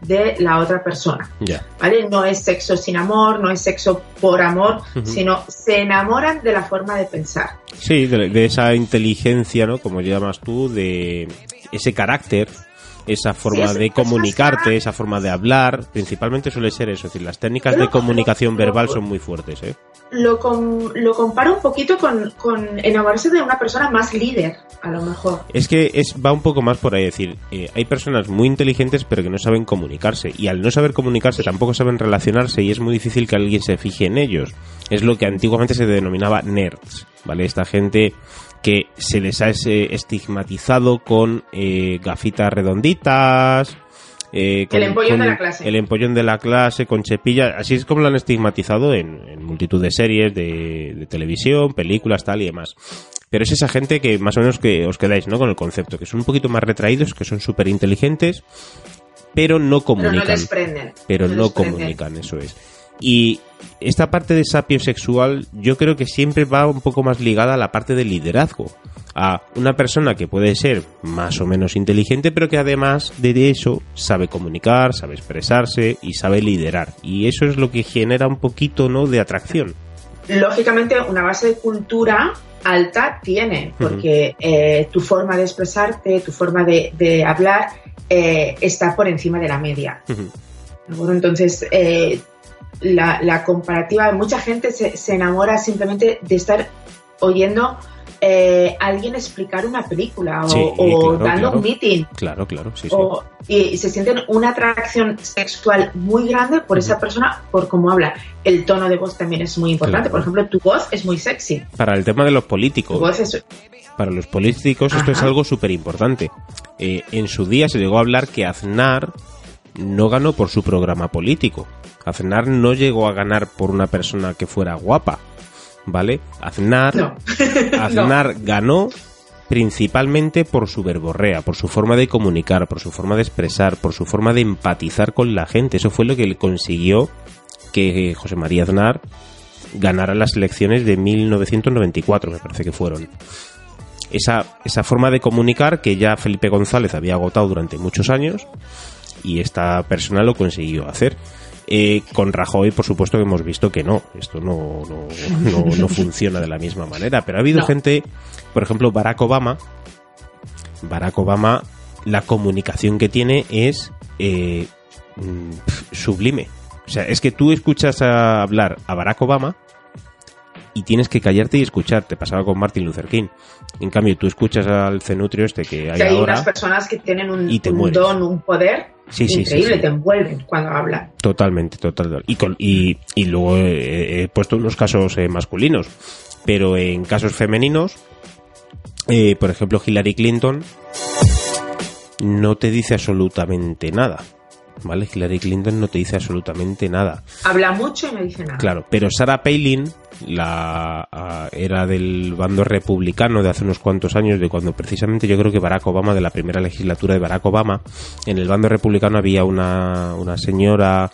de la otra persona. ¿Vale? No es sexo sin amor, no es sexo por amor, sino se enamoran de la forma de pensar. Sí, de, de esa inteligencia, ¿no? Como llamas tú, de ese carácter, esa forma de comunicarte, esa forma de hablar. Principalmente suele ser eso. Es decir, las técnicas de comunicación verbal son muy fuertes, ¿eh? Lo, com- lo comparo un poquito con, enamorarse de una persona más líder, a lo mejor. Es que es, va un poco más por ahí, decir, eh, hay personas muy inteligentes pero que no saben comunicarse y al no saber comunicarse tampoco saben relacionarse y es muy difícil que alguien se fije en ellos. Es lo que antiguamente se denominaba nerds, ¿vale? Esta gente que se les ha estigmatizado con eh, gafitas redonditas. Eh, El empollón de la clase. El empollón de la clase, con chepilla. Así es como lo han estigmatizado en, en multitud de series, de, de televisión, películas, tal y demás. Pero es esa gente que más o menos que os quedáis, ¿no? Con el concepto, que son un poquito más retraídos, que son súper inteligentes, pero no Pero no comunican. desprenden. Pero no comunican, eso es. Y esta parte de sapio sexual yo creo que siempre va un poco más ligada a la parte del liderazgo. A una persona que puede ser más o menos inteligente, pero que además de eso sabe comunicar, sabe expresarse y sabe liderar. Y eso es lo que genera un poquito, ¿no?, de atracción. Lógicamente, una base de cultura alta tiene, porque eh, tu forma de expresarte, tu forma de, de hablar eh, está por encima de la media. ¿De? Entonces, eh, la, la comparativa, mucha gente se, se enamora simplemente de estar oyendo eh, alguien explicar una película o, Sí, o claro, dando claro. un meeting. Claro, claro, sí. O, y, y se sienten una atracción sexual muy grande por esa persona, por cómo habla. El tono de voz también es muy importante. Claro. Por ejemplo, tu voz es muy sexy. Para el tema de los Tu políticos, voz es... para los políticos esto es algo súper importante. en su día se llegó a hablar que Aznar no ganó por su programa político. Aznar no llegó a ganar por una persona que fuera guapa, ¿vale? Aznar, No. Aznar ganó principalmente por su verborrea, por su forma de comunicar, por su forma de expresar, por su forma de empatizar con la gente. Eso fue lo que le consiguió que José María Aznar ganara las elecciones de 1994, me parece que fueron. Esa, esa forma de comunicar que ya Felipe González había agotado durante muchos años y esta persona lo consiguió hacer. Eh, con Rajoy, por supuesto que hemos visto que no, esto no, no, no- no funciona de la misma manera, pero ha habido gente, por ejemplo, Barack Obama, Barack Obama, la comunicación que tiene es eh, mm, sublime. O sea, es que tú escuchas a hablar a Barack Obama y tienes que callarte y escuchar. Te pasaba con Martin Luther King. En cambio, tú escuchas al cenutrio este que hay Que hay ahora. unas personas que tienen un, y te un don, un poder Sí, sí, increíble, sí, te envuelven cuando hablan. Totalmente, total. Y, con- y, y luego eh, he puesto unos casos eh, masculinos. Pero en casos femeninos, eh, por ejemplo, Hillary Clinton no te dice absolutamente nada. ¿Vale? Hillary Clinton no te dice absolutamente nada. Habla mucho y no dice nada. Claro, pero Sarah Palin la ah, era del bando republicano de hace unos cuantos años, de cuando precisamente yo creo que Barack Obama, de la primera legislatura de Barack Obama, en el bando republicano había una, una señora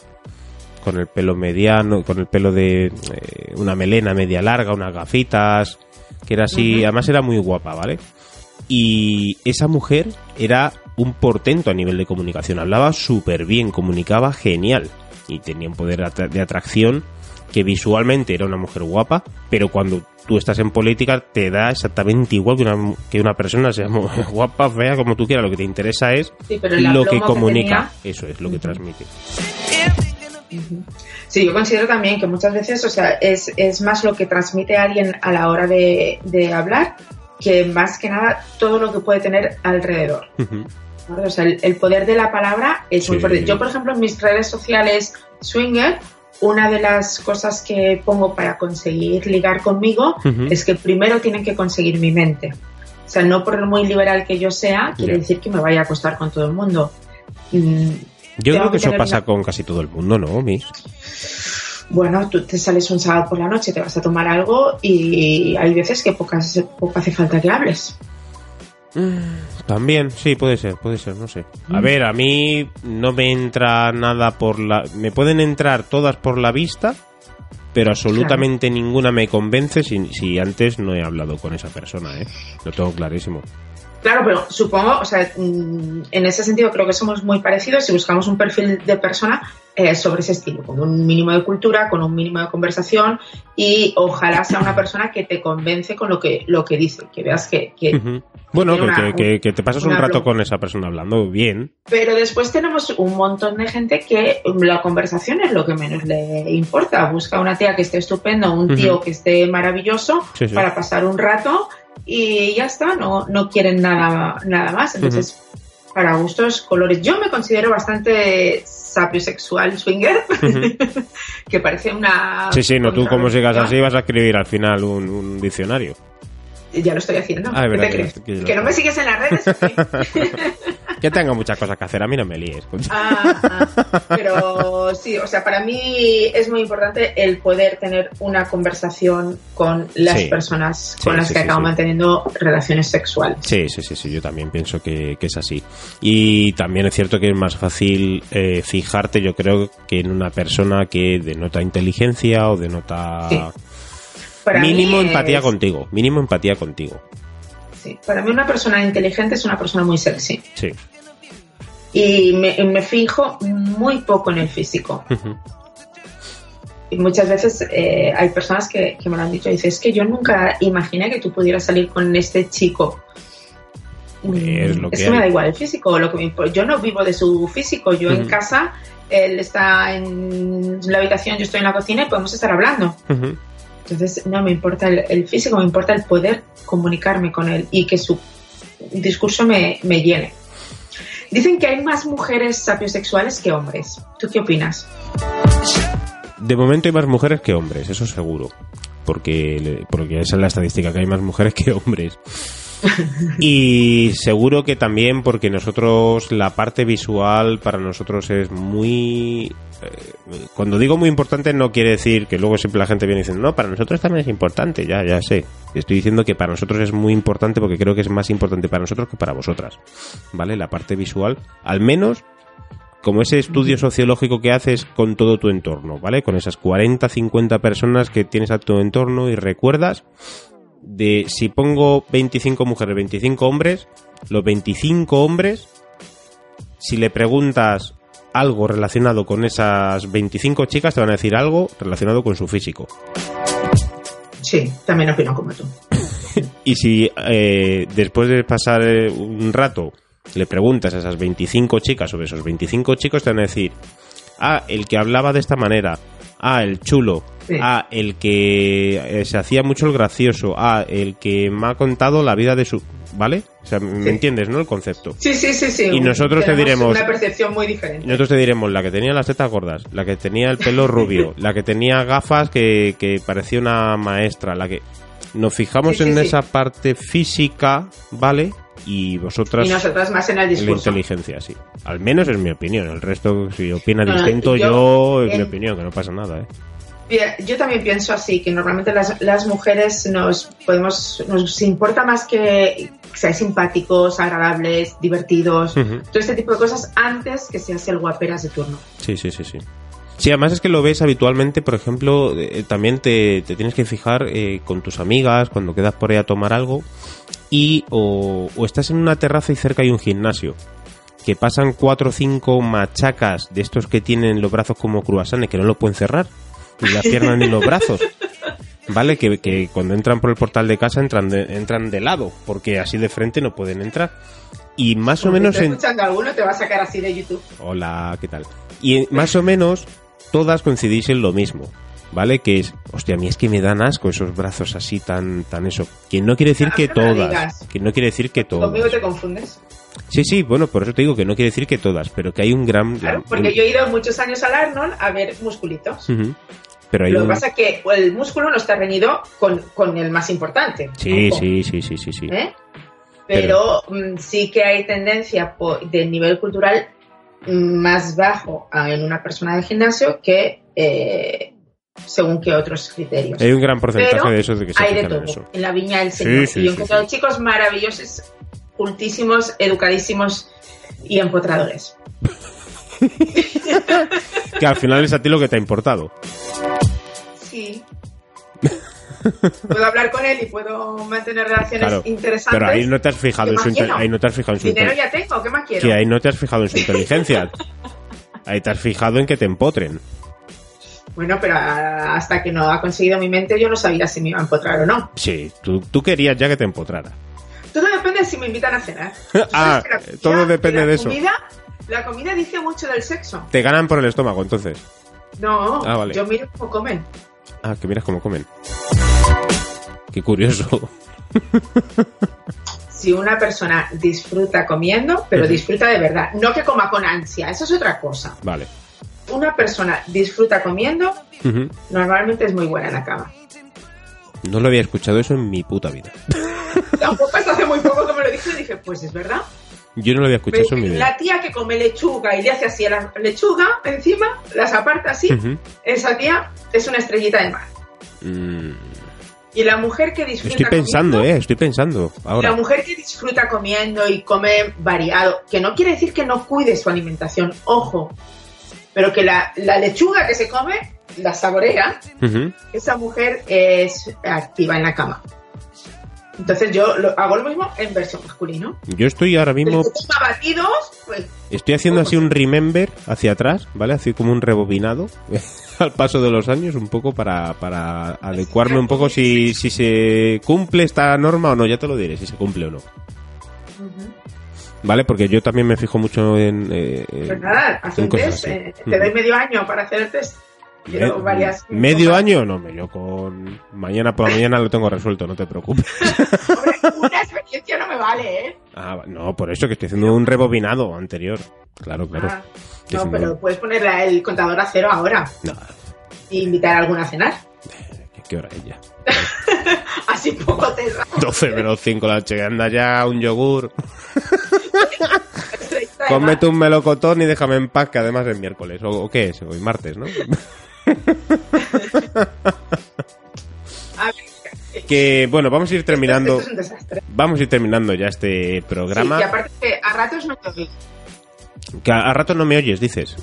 con el pelo mediano, con el pelo de eh, una melena media larga, unas gafitas, que era así, además era muy guapa, ¿vale? Y esa mujer era un portento a nivel de comunicación, hablaba súper bien, comunicaba genial y tenía un poder de atracción que visualmente era una mujer guapa, pero cuando tú estás en política te da exactamente igual que una, que una persona sea guapa, fea, como tú quieras, lo que te interesa es Sí, lo que comunica, tenía- eso es lo que transmite. Sí, yo considero también que muchas veces, o sea, es, es más lo que transmite alguien a la hora de, de hablar que más que nada todo lo que puede tener alrededor. O sea, el, el poder de la palabra es muy fuerte. Yo, por ejemplo, en mis redes sociales Swinger, una de las cosas que pongo para conseguir ligar conmigo es que primero tienen que conseguir mi mente. O sea, no por muy liberal que yo sea, quiere decir que me vaya a acostar con todo el mundo. Mm, Yo creo que que eso pasa una- con casi todo el mundo, ¿no, Miss? Bueno, tú te sales un sábado por la noche, te vas a tomar algo y hay veces que pocas, poco hace falta que hables. También, sí, puede ser, puede ser, no sé. A Mm. ver, a mí no me entra nada por la... Me pueden entrar todas por la vista, pero absolutamente ninguna me convence si, si antes no he hablado con esa persona, ¿eh? Lo tengo clarísimo. Claro, pero supongo, o sea, mm, en ese sentido creo que somos muy parecidos si buscamos un perfil de persona eh, sobre ese estilo, con un mínimo de cultura, con un mínimo de conversación y ojalá sea una persona que te convence con lo que, lo que dice, que veas que... Bueno, que, una- que- te pasas un rato con esa persona hablando bien. Pero después tenemos un montón de gente que la conversación es lo que menos le importa. Busca una tía que esté estupendo, un tío que esté maravilloso Sí, sí. para pasar un rato y ya está, no, no quieren nada, nada más. Entonces, para gustos, colores. Yo me considero bastante sapiosexual swinger, que parece una... Sí, sí, no, tú como sigas así vas a escribir al final un, un diccionario. Ya lo estoy haciendo. Ah, es ¿Qué verdad te que crees? que lo- ¿Que no me sigues en las redes? Que tengo muchas cosas que hacer, a mí no me líes. Ah, ah, pero sí, o sea, para mí es muy importante el poder tener una conversación con las Sí. personas Sí, con las sí, que acabo manteniendo relaciones sexuales. Sí, sí, sí, sí, yo también pienso que, que es así. Y también es cierto que es más fácil eh, fijarte, yo creo, que en una persona que denota inteligencia o denota. Para mínimo mí empatía contigo, mínimo empatía contigo. sí, para mí una persona inteligente es una persona muy sexy. Sí. Y me, me fijo muy poco en el físico. Y muchas veces eh, hay personas que, que me lo han dicho, dice, es que yo nunca imaginé que tú pudieras salir con este chico. Lo es que me da igual el físico, lo que me yo no vivo de su físico, yo en casa, él está en la habitación, yo estoy en la cocina y podemos estar hablando. Ujú. Entonces no me importa el, el físico, me importa el poder comunicarme con él y que su discurso me, me llene. Dicen que hay más mujeres sapiosexuales que hombres. ¿Tú qué opinas? De momento hay más mujeres que hombres, eso seguro. Porque, porque esa es la estadística, que hay más mujeres que hombres. Y seguro que también porque nosotros, la parte visual para nosotros es muy... eh, cuando digo muy importante no quiere decir que luego siempre la gente viene diciendo, no, para nosotros también es importante, ya, ya sé. Estoy diciendo que para nosotros es muy importante porque creo que es más importante para nosotros que para vosotras. ¿Vale? La parte visual, al menos como ese estudio sociológico que haces con todo tu entorno, ¿vale? Con esas 40, 50 personas que tienes a tu entorno y recuerdas de si pongo 25 mujeres, 25 hombres, los 25 hombres, si le preguntas algo relacionado con esas 25 chicas, te van a decir algo relacionado con su físico. Sí, también opino como tú. Y si eh, después de pasar eh, un rato le preguntas a esas 25 chicas sobre esos 25 chicos, te van a decir, ah, el que hablaba de esta manera, ah, el chulo, Sí. ah, el que eh, se hacía mucho el gracioso, ah, el que me ha contado la vida de su... ¿Vale? O sea, ¿me Sí. entiendes, no? El concepto. Sí, sí, sí, sí. Y nosotros te diremos- Una percepción muy diferente. nosotros te diremos la que tenía las tetas gordas, la que tenía el pelo rubio, la que tenía gafas que, que parecía una maestra, la que... Nos fijamos Sí, en sí. esa parte física, ¿vale? Y vosotras Y nosotras más en el en la discurso. inteligencia, sí. Al menos es mi opinión. El resto, si opina No, distinto, yo- yo, es mi opinión, que no pasa nada, ¿eh? Yo también pienso así, que normalmente las, las mujeres nos podemos, nos importa más que seáis simpáticos, agradables, divertidos, todo este tipo de cosas antes que seas el guaperas de turno. Sí, sí, sí, sí. Sí, además es que lo ves habitualmente, por ejemplo, eh, también te, te tienes que fijar eh, con tus amigas cuando quedas por ahí a tomar algo y o, o estás en una terraza y cerca hay un gimnasio que pasan cuatro o cinco machacas de estos que tienen los brazos como cruasanes que no lo pueden cerrar ni las piernas ni los brazos vale que, que cuando entran por el portal de casa entran de, entran de lado porque así de frente no pueden entrar y más o Como menos en, escuchando a alguno te va a sacar así de YouTube. Hola, ¿qué tal? Y más o menos todas coincidís en lo mismo, ¿vale? Que es, hostia, a mí es que me dan asco esos brazos así tan, tan eso. Que no quiere decir que todas, que no quiere decir que Conmigo todas. te confundes. Sí, sí, bueno, por eso te digo que no quiere decir que todas, pero que hay un gran... Claro, porque yo he ido muchos años al Arnold a ver musculitos. Pero hay Lo que un... pasa es que el músculo no está reñido con, con el más importante. Sí, sí, sí, sí, sí, sí. ¿eh? Pero mm, sí que hay tendencia po- de nivel cultural mm, más bajo en una persona de gimnasio que eh, según que otros criterios. Hay un gran porcentaje Pero de esos de que se hay de todo eso. en la viña del Señor. sí, y yo he sí, encontrado sí. chicos maravillosos, cultísimos, educadísimos y empotradores. Que al final es a ti lo que te ha importado. Sí. puedo hablar con él y puedo mantener relaciones Claro, interesantes. pero ahí no te has fijado ¿Qué en su ahí no te has fijado en su Dinero inte- ya tengo, ¿qué más quiero? que ahí no te has fijado en su inteligencia. Ahí te has fijado en que te empotren. Bueno, pero hasta que no ha conseguido mi mente yo no sabía si me iba a empotrar o no. Sí, tú, tú querías ya que te empotrara. Todo depende de si me invitan a cenar. Ah, ¿Sabes que la comida- todo depende la de eso. comida- la comida dice mucho del sexo. Te ganan por el estómago, entonces. No, Ah, vale. yo miro cómo comen. Ah, que miras cómo comen. Qué curioso. Si una persona disfruta comiendo, pero disfruta de verdad, no que coma con ansia, eso es otra cosa. Vale. Una persona disfruta comiendo, normalmente es muy buena en la cama. No lo había escuchado eso en mi puta vida. Tampoco hasta hace muy poco que me lo dije y dije, pues es verdad. Yo no lo había escuchado eso. La tía que come lechuga y le hace así a la lechuga encima, las aparta así, esa tía es una estrellita de mar. Mm, Y la mujer que disfruta Estoy pensando, comiendo, eh, estoy pensando. La Ahora. mujer que disfruta comiendo y come variado, que no quiere decir que no cuide su alimentación, ojo, pero que la, la lechuga que se come la saborea, esa mujer es activa en la cama. Entonces yo lo- hago lo mismo en versión masculino. Yo estoy ahora mismo. que toma batidos, pues Estoy haciendo así un remember hacia atrás, ¿vale? Así como un rebobinado al paso de los años, un poco para, para adecuarme un poco si, si se cumple esta norma o no. Ya te lo diré, si se cumple o no. ¿Vale? Porque yo también me fijo mucho en. eh, pues nada, haz un test, eh, te doy medio año para hacer el test. Quiero Me- varias- ¿Medio año? No, yo con. Mañana por la mañana lo tengo resuelto, no te preocupes. Hombre, una experiencia no me vale, ¿eh? Ah, no, por eso que estoy haciendo un rebobinado anterior. Claro, claro. Ah, no, haciendo- pero puedes ponerle el contador a cero ahora No, e invitar a alguna a cenar. ¿qué- ¿qué hora es ya? Así poco te da. 12 menos 5 la noche, anda ya un yogur. Cómete un melocotón y déjame en paz, que además es miércoles. ¿O, o qué es? Hoy martes, ¿no? Más. A ver, que, bueno, vamos a ir terminando. Esto es un desastre. Vamos a ir terminando ya este programa. Sí, y aparte que a ratos no te oigo. Que a, a rato no me oyes, dices.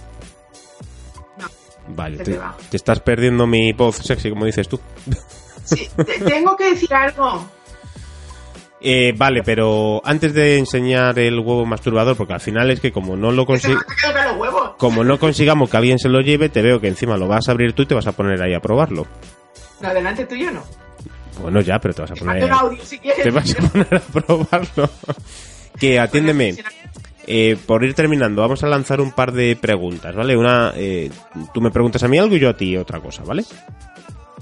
No. Vale, Se te, te va. te estás perdiendo mi voz sexy, como dices tú. Sí, te- tengo que decir algo. Eh, vale, pero antes de enseñar el huevo masturbador, porque al final es que como no lo Que se me consi- han quedado los huevos. como no consigamos que alguien se lo lleve, te veo que encima lo vas a abrir tú y te vas a poner ahí a probarlo. No, delante tuyo no. Bueno, ya, pero te vas a poner ahí audio si quieres. te vas a poner a probarlo. que atiéndeme. Eh, por ir terminando, vamos a lanzar un par de preguntas, ¿vale? Una, eh, tú me preguntas a mí algo y yo a ti otra cosa, ¿vale?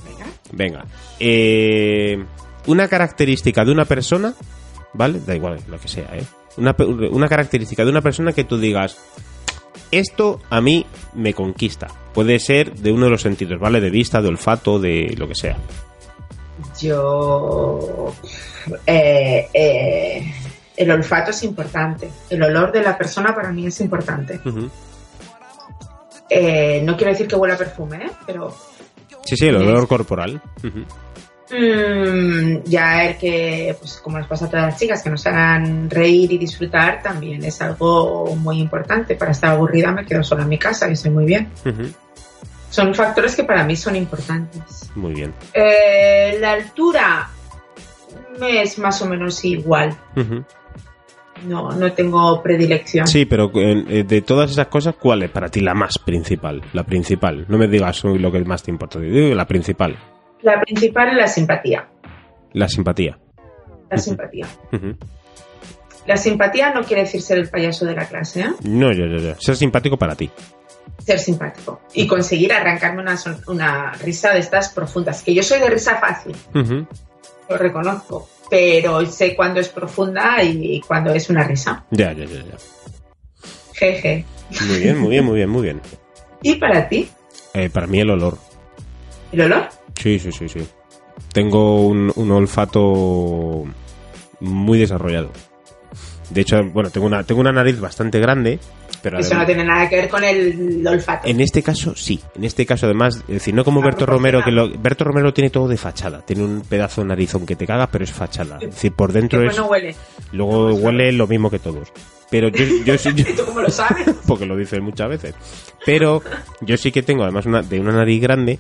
Venga. Venga. Eh, una característica de una persona, ¿vale? Da igual lo que sea, ¿eh? Una, característica de una persona que tú digas, esto a mí me conquista. Puede ser de uno de los sentidos, ¿vale? De vista, de olfato, de lo que sea. Yo. eh, eh, el olfato es importante. El olor de la persona para mí es importante. Eh, no quiero decir que huela a perfume, ¿eh? pero Sí, sí, el olor corporal. Mm, ya el que, pues como les pasa a todas las chicas, que nos hagan reír y disfrutar también es algo muy importante. Para estar aburrida me quedo sola en mi casa, que sé muy bien. Son factores que para mí son importantes. Muy bien. Eh, la altura me es más o menos igual. No, no tengo predilección. Sí, pero eh, de todas esas cosas, ¿cuál es para ti la más principal? La principal. No me digas lo que más te importa. Digo la principal. La principal es la simpatía. La simpatía. La simpatía. La simpatía no quiere decir ser el payaso de la clase, ¿eh? No, yo, yo, yo. Ser simpático para ti. Ser simpático. Y conseguir arrancarme una, una risa de estas profundas. Que yo soy de risa fácil, lo reconozco. Pero sé cuándo es profunda y cuándo es una risa. Ya, ya, ya, ya. Jeje. Muy bien, muy bien, muy bien, muy bien. ¿Y para ti? Eh, para mí el olor. ¿El olor? Sí, sí, sí, sí. Tengo un, un olfato muy desarrollado. De hecho, bueno, tengo una, tengo una nariz bastante grande, pero Eso además- no tiene nada que ver con el olfato. en este caso sí. En este caso además, es decir, no como Berto. Romero, que lo, Berto Romero tiene todo de fachada. Tiene un pedazo de narizón que te cagas, pero es fachada. Es decir, por dentro es... no huele. Luego huele lo mismo que todos. Pero yo, yo, sí- yo- ¿Y tú cómo lo sabes? porque lo dice muchas veces. Pero yo sí que tengo, además una, de una nariz grande,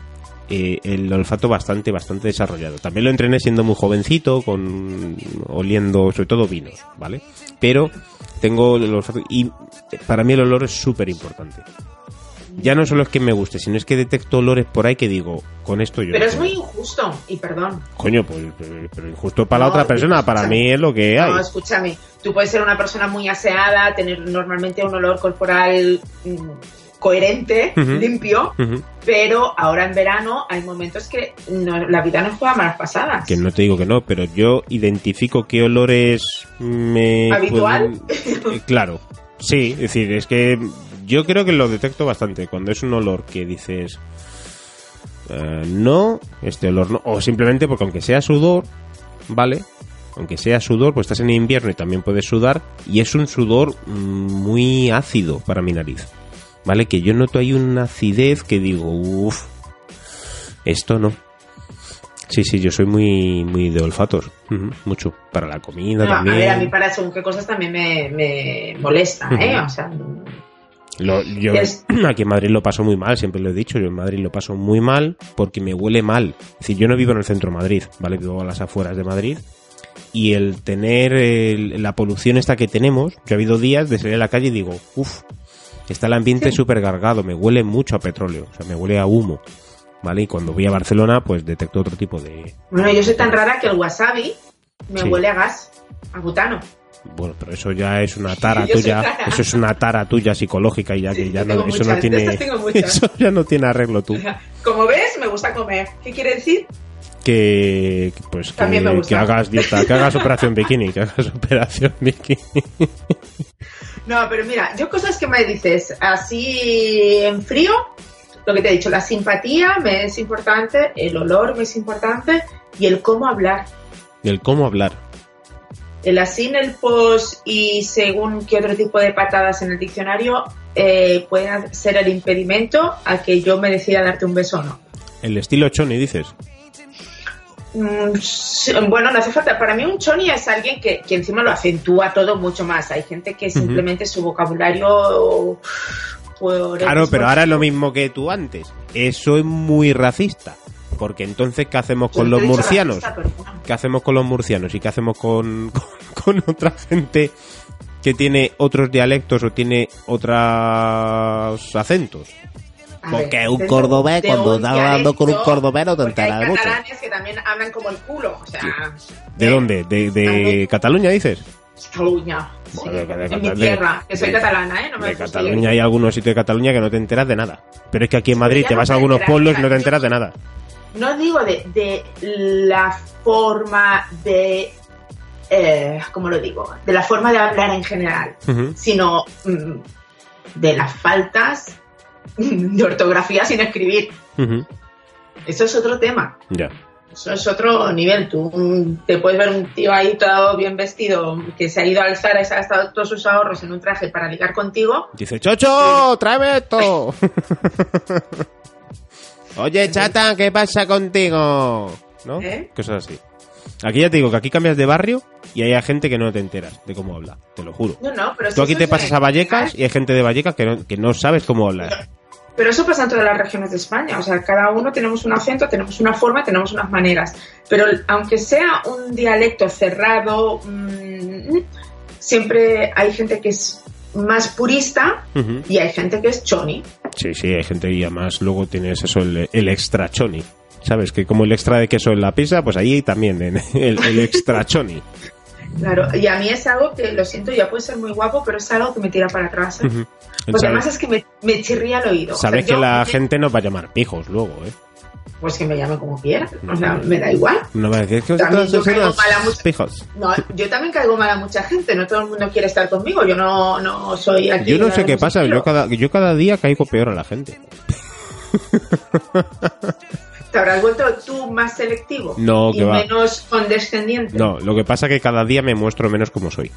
eh, el olfato bastante, bastante desarrollado. También lo entrené siendo muy jovencito, con oliendo sobre todo vinos, ¿vale? Pero tengo el olfato y para mí el olor es súper importante. Ya no solo es que me guste, sino es que detecto olores por ahí que digo, con esto yo... Pero es muy injusto. Y perdón. Coño, pues, pero, pero injusto para la otra persona, para mí es lo que hay. No, escúchame. Tú puedes ser una persona muy aseada, tener normalmente un olor corporal mm, coherente, limpio, pero ahora en verano hay momentos que no- la vida nos juega malas pasadas. Que no te digo que no, pero yo identifico qué olores me... ¿Habitual? pueden- eh, claro, sí, es decir, es que yo creo que lo detecto bastante. Cuando es un olor que dices... eh, no, este olor no. O simplemente porque aunque sea sudor, ¿vale? Aunque sea sudor, pues estás en invierno y también puedes sudar. Y es un sudor mm, muy ácido para mi nariz. ¿Vale? Que yo noto ahí una acidez que digo, uff, esto no. Sí, sí, yo soy muy, muy de olfatos. Mucho. Para la comida No, a también. ver, a mí para según qué cosas también me, me molesta, ¿eh? O sea, Lo- yo Es- aquí en Madrid lo paso muy mal, siempre lo he dicho, yo en Madrid lo paso muy mal porque me huele mal. Es decir, yo no vivo en el centro de Madrid, ¿vale? Vivo a las afueras de Madrid. Y el tener el- la polución esta que tenemos, yo ha habido días de salir a la calle y digo, uff, está el ambiente súper cargado, me huele mucho a petróleo, o sea, me huele a humo, ¿vale? Y cuando voy a Barcelona, pues detecto otro tipo de... bueno, yo soy tan rara que el wasabi me Sí. huele a gas, a butano. Bueno, pero eso ya es una tara Yo tuya, eso es una tara tuya psicológica y ya Sí, que ya no, eso no muchas, tiene... Eso ya no tiene arreglo tú. Como ves, me gusta comer. ¿Qué quiere decir? que pues que, que hagas dieta, que hagas operación bikini, que hagas operación bikini. No, pero mira, yo cosas que me dices así en frío, lo que te he dicho, la simpatía me es importante, el olor me es importante y el cómo hablar. El cómo hablar. El así, el pos y según qué otro tipo de patadas en el diccionario eh, pueden ser el impedimento a que yo me decida darte un beso o no. El estilo choni, dices. Mm, Bueno, no hace falta. Para mí un choni es alguien que, que encima lo acentúa todo mucho más. Hay gente que simplemente su vocabulario... por Claro, pero ahora es lo mismo que tú antes. Eso es muy racista. Porque entonces, ¿qué hacemos con los murcianos? racista. ¿Qué hacemos con los murcianos? ¿Y qué hacemos con, con, con otra gente que tiene otros dialectos o tiene otros acentos? A Porque ver, un cordobés, cuando estás hablando con un cordobés no te enteras de mucho. catalanes que también hablan como el culo. O sea, ¿De dónde? ¿De. Cataluña dices? Cataluña. Bueno, de- en mi tierra, que soy catalana, ¿eh? No me De. Cataluña hay algunos sitios de Cataluña que no te enteras de nada. Pero es que aquí en Madrid te vas a algunos pueblos y no te enteras de nada. No digo de, de la forma de. Eh, ¿Cómo lo digo? De la forma de hablar en general, sino mm, de las faltas de ortografía sin escribir. Eso es otro tema. Ya. Eso es otro nivel. Tú te puedes ver un tío ahí todo bien vestido que se ha ido a alzar y se ha gastado todos sus ahorros en un traje para ligar contigo. Dice, Chocho, tráeme esto. Oye, chata, ¿qué pasa contigo? ¿No? ¿Eh? Cosas así. Aquí ya te digo que aquí cambias de barrio y hay gente que no te enteras de cómo habla, te lo juro. No, no, pero Tú aquí te pasas a Vallecas y hay gente de Vallecas que no, que no sabes cómo hablar. Pero eso pasa en todas las regiones de España. O sea, cada uno tenemos un acento, tenemos una forma, tenemos unas maneras. Pero aunque sea un dialecto cerrado, mm, siempre hay gente que es más purista y hay gente que es choni. Sí, sí, hay gente y además luego tienes eso, el, el extra choni. ¿Sabes? Que como el extra de queso en la pizza, pues ahí también, en el, el extra choni. Claro, y a mí es algo que, lo siento, ya puede ser muy guapo, pero es algo que me tira para atrás. ¿eh? Porque Sabes- además es que me, me chirría el oído. O sea, Sabes que la gente nos va a llamar pijos luego, ¿eh? Pues que me llame como quiera. O sea, me da igual. No a decir que vosotros yo caigo mal a mucha- pijos. No, yo también caigo mal a mucha gente. No todo el mundo quiere estar conmigo. Yo no, no soy aquí. Yo no sé qué pasa, yo cada, yo cada día caigo peor a la gente. ¿Te habrás vuelto tú más selectivo? No, y que menos condescendiente. No, lo que pasa es que cada día me muestro menos como soy.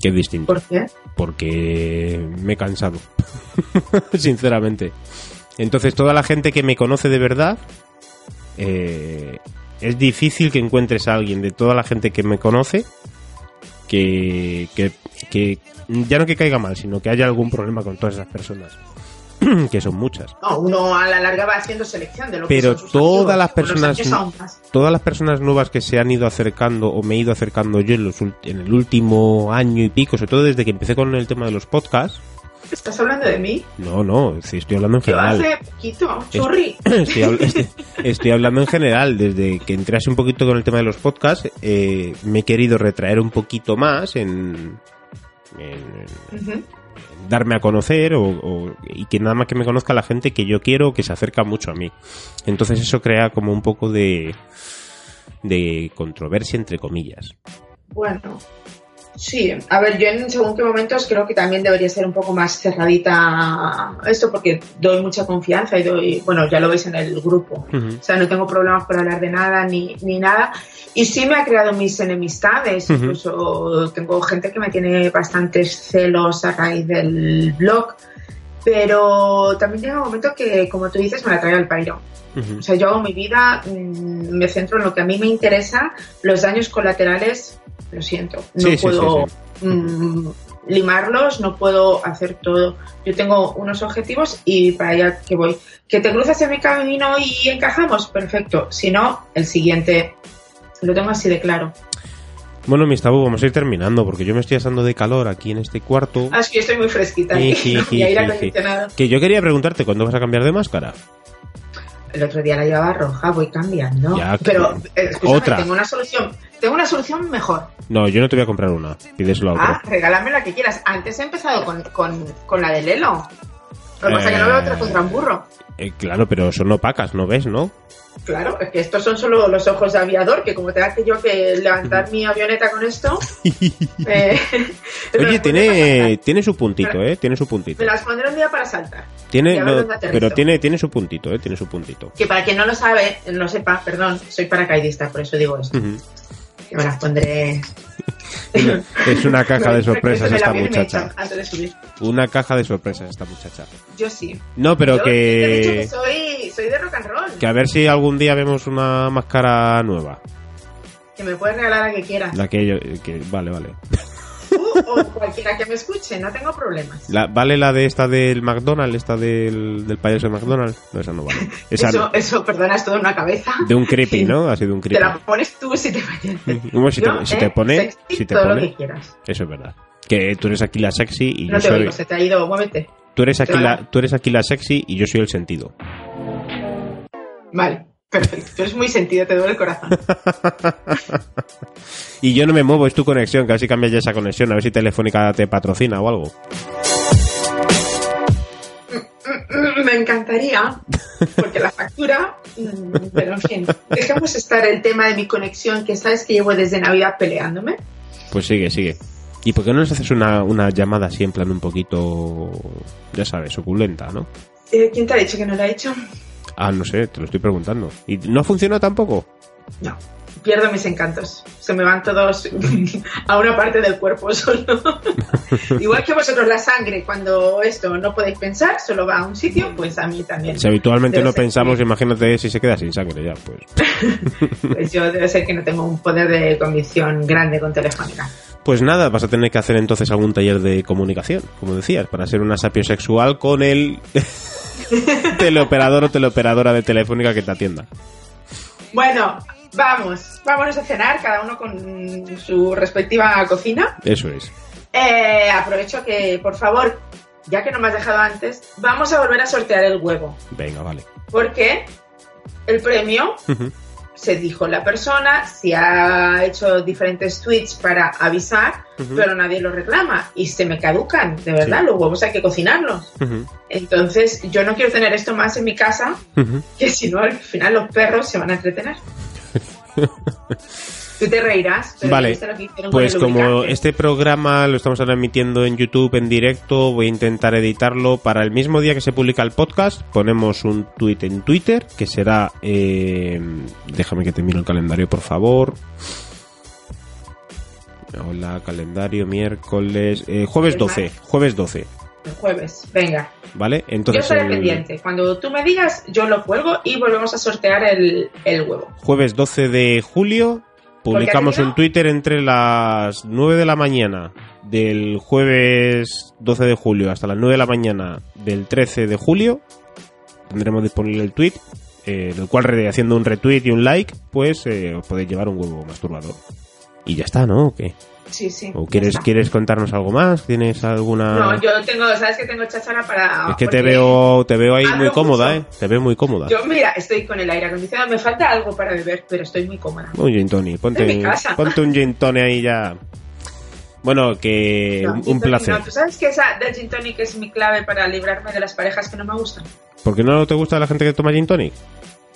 Que es distinto. ¿Por qué? Porque me he cansado. Sinceramente. Entonces, toda la gente que me conoce de verdad, eh, es difícil que encuentres a alguien de toda la gente que me conoce que, que, que ya no que caiga mal, sino que haya algún problema con todas esas personas. que son muchas. No, uno a la larga va haciendo selección de lo que Pero son sus todas amigos. las personas-. Todas las personas nuevas que se han ido acercando o me he ido acercando yo en, los ult- en el último año y pico, sobre todo desde que empecé con el tema de los podcasts, ¿Estás hablando de mí? no, no, estoy hablando en general. hace poquito. Estoy, habl- estoy- estoy hablando en general, desde que entré así un poquito con el tema de los podcasts, eh, me he querido retraer un poquito más en, en- Ujú. en darme a conocer o, y que nada más que me conozca la gente que yo quiero que se acerca mucho a mí. Entonces eso crea como un poco de, de controversia entre comillas. Bueno, sí. A ver, yo en según qué momentos creo que también debería ser un poco más cerradita esto porque doy mucha confianza y doy, bueno, ya lo veis en el grupo. Ujú. O sea, no tengo problemas por hablar de nada ni, ni nada. Y sí me ha creado mis enemistades. Ujú. Incluso tengo gente que me tiene bastantes celos a raíz del blog. Pero también llega un momento que, como tú dices, me la trae al pairo. Ujú. O sea, yo hago mi vida, mm, me centro en lo que a mí me interesa. Los daños colaterales, lo siento, no Sí, sí, sí, puedo sí. mm, limarlos, no puedo hacer todo. Yo tengo unos objetivos y para allá que voy. Que te cruzas en mi camino y encajamos, perfecto. Si no, el siguiente lo tengo así de claro. Bueno, mi Tabu, vamos a ir terminando porque yo me estoy asando de calor aquí en este cuarto. Ah, es que yo estoy muy fresquita Sí, sí, ¿no? sí, y aire acondicionado. Que yo quería preguntarte cuándo vas a cambiar de máscara. El otro día la llevaba roja, voy cambiando. Ya, Pero, eh, otra. tengo una solución. Tengo una solución mejor. No, yo no te voy a comprar una. Pídeselo a otro. Ah, regálame la que quieras. Antes he empezado con, con, con la de Lelo. Lo que pasa es que no veo Eh. otra contra un burro. Eh, claro, pero son opacas, ¿no ves, no? Claro, es que estos son solo los ojos de aviador, que como tenga que yo que levantar mi avioneta con esto... eh, Oye, tiene, tiene su puntito, ¿eh? Tiene su puntito. Me las pondré un día para saltar. Tiene, no, pero tiene, tiene su puntito, ¿eh? Tiene su puntito. Que para quien no lo sabe, no sepa, perdón, soy paracaidista, por eso digo eso. Ujú. Que me las pondré... Es una caja de sorpresas esta muchacha. Antes de subir. Una caja de sorpresas esta muchacha. Yo sí. No, pero Yo dicho que... soy, soy de rock and roll. Que a ver si algún día vemos una máscara nueva. Que me puedes regalar la que quieras. La que yo... Que, vale, vale. O cualquiera que me escuche, no tengo problemas. La- ¿Vale la de esta del McDonald's? ¿Esta del, del payaso de McDonald's? No, esa no vale. Esa eso, no. eso, perdona, es todo en una cabeza. De un creepy, ¿no? Así de un Te creepy. la pones tú si te. Como si te- Yo, si eh, te pone- sexy, si te todo pone- lo que quieras. Eso es verdad. Que tú eres aquí la sexy y No yo te soy... oigo, se te ha ido, muévete. Tú eres, aquí Te la, tú eres aquí la sexy y yo soy el sentido. Vale, perfecto. Tú eres muy sentido, te duele el corazón. Y yo no me muevo, es tu conexión, que a ver si cambias ya esa conexión, a ver si Telefónica te patrocina o algo. Mm, Me encantaría, porque la factura, mm, pero en fin, dejemos estar el tema de mi conexión, que sabes que llevo desde Navidad peleándome. Pues sigue, sigue. ¿Y por qué no nos haces una, una llamada así en plan un poquito, ya sabes, suculenta, ¿no? Eh, ¿Quién te ha dicho que no lo ha hecho? Ah, no sé, te lo estoy preguntando. ¿Y no funcionó tampoco? No, pierdo mis encantos. Se me van todos a una parte del cuerpo solo. Igual que vosotros la sangre, cuando esto no podéis pensar, solo va a un sitio, pues a mí también. Si habitualmente Debe no pensamos, que- imagínate si se queda sin sangre ya, pues. Pues yo debe ser que no tengo un poder de convicción grande con Telefónica. Pues nada, vas a tener que hacer entonces algún taller de comunicación, como decías, para ser una sapiosexual con el teleoperador o teleoperadora de Telefónica que te atienda. Bueno, vamos, vámonos a cenar, cada uno con su respectiva cocina. Eso es. Eh, aprovecho que, por favor, ya que no me has dejado antes, vamos a volver a sortear el huevo. Venga, vale. Porque el premio. Se dijo la persona, si ha hecho diferentes tweets para avisar, pero nadie lo reclama y se me caducan, de verdad, Sí. los huevos hay que cocinarlos. Entonces, yo no quiero tener esto más en mi casa, que si no, al final los perros se van a entretener. Tú te reirás, pero Vale, ¿viste lo que hicieron con Pues como este programa lo estamos ahora emitiendo en YouTube en directo, voy a intentar editarlo para el mismo día que se publica el podcast. Ponemos un tweet en Twitter que será. eh, déjame que te miro el calendario, por favor. Hola, calendario, miércoles. eh, jueves ¿El 12. Jueves 12. El jueves, venga. ¿Vale? Yo Entonces. estaré el pendiente. Cuando tú me digas, yo lo cuelgo y volvemos a sortear el, el huevo. Jueves 12 de julio. Publicamos un Twitter entre las 9 de la mañana del jueves 12 de julio hasta las 9 de la mañana del 13 de julio. Tendremos disponible el tweet, eh, en el cual haciendo un retweet y un like, pues eh, os podéis llevar un huevo masturbador. Y ya está, ¿no? ¿O qué? Sí, sí. ¿O quieres, está. quieres contarnos algo más? ¿Tienes alguna...? No, yo tengo, sabes que tengo cháchara para. es que te veo, te veo ahí muy cómoda, mucho. ¿eh? Te veo muy cómoda. Yo, mira, estoy con el aire acondicionado. Me falta algo para beber, pero estoy muy cómoda. Un gin tonic, ponte, En mi casa. ponte un gin tonic ahí ya. Bueno, que No, un, placer. no. ¿Tú sabes que esa del gin tonic es mi clave para librarme de las parejas que no me gustan? ¿Por qué no te gusta la gente que toma gin tonic?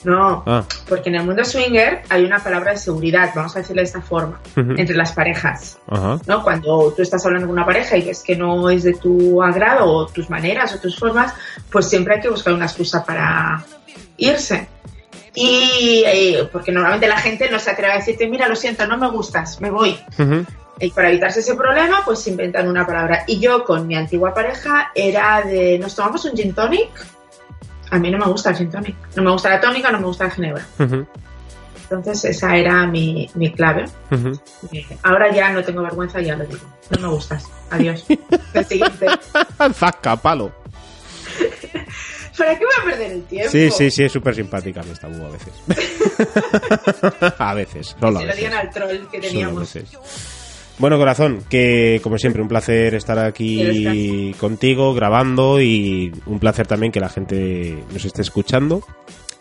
No, Ah, porque en el mundo swinger hay una palabra de seguridad, vamos a decirlo de esta forma, entre las parejas. ¿no? Cuando tú estás hablando con una pareja y ves que no es de tu agrado o tus maneras o tus formas, pues siempre hay que buscar una excusa para irse. Y eh, porque normalmente la gente no se atreve a decirte, mira, lo siento, no me gustas, me voy. Y para evitarse ese problema, pues se inventan una palabra. Y yo con mi antigua pareja era de, ¿nos tomamos un gin tonic? A mí no me gusta el gin tonic. No me gusta la tónica, no me gusta la ginebra. Ujú. Entonces esa era mi, mi clave. Ujú. Eh, Ahora ya no tengo vergüenza, ya lo digo. No me gustas. Adiós. El siguiente. Zasca, palo. ¿Para qué voy a perder el tiempo? Sí, sí, sí, es súper simpática mi esta a veces. a veces, solo a Se lo veces. digan al troll que Solo a teníamos. veces. Bueno, corazón, que como siempre, un placer estar aquí contigo grabando y un placer también que la gente nos esté escuchando.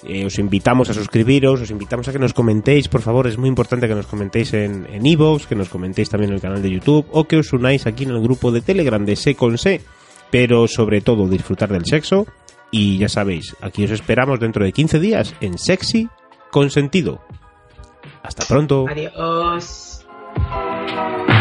Eh, os invitamos a suscribiros, os invitamos a que nos comentéis, por favor, es muy importante que nos comentéis en en iVoox, que nos comentéis también en el canal de YouTube o que os unáis aquí en el grupo de Telegram de Se con Se, pero sobre todo disfrutar del sexo y ya sabéis, aquí os esperamos dentro de 15 días en Sexy con Sentido. Hasta pronto. Adiós. Thank you.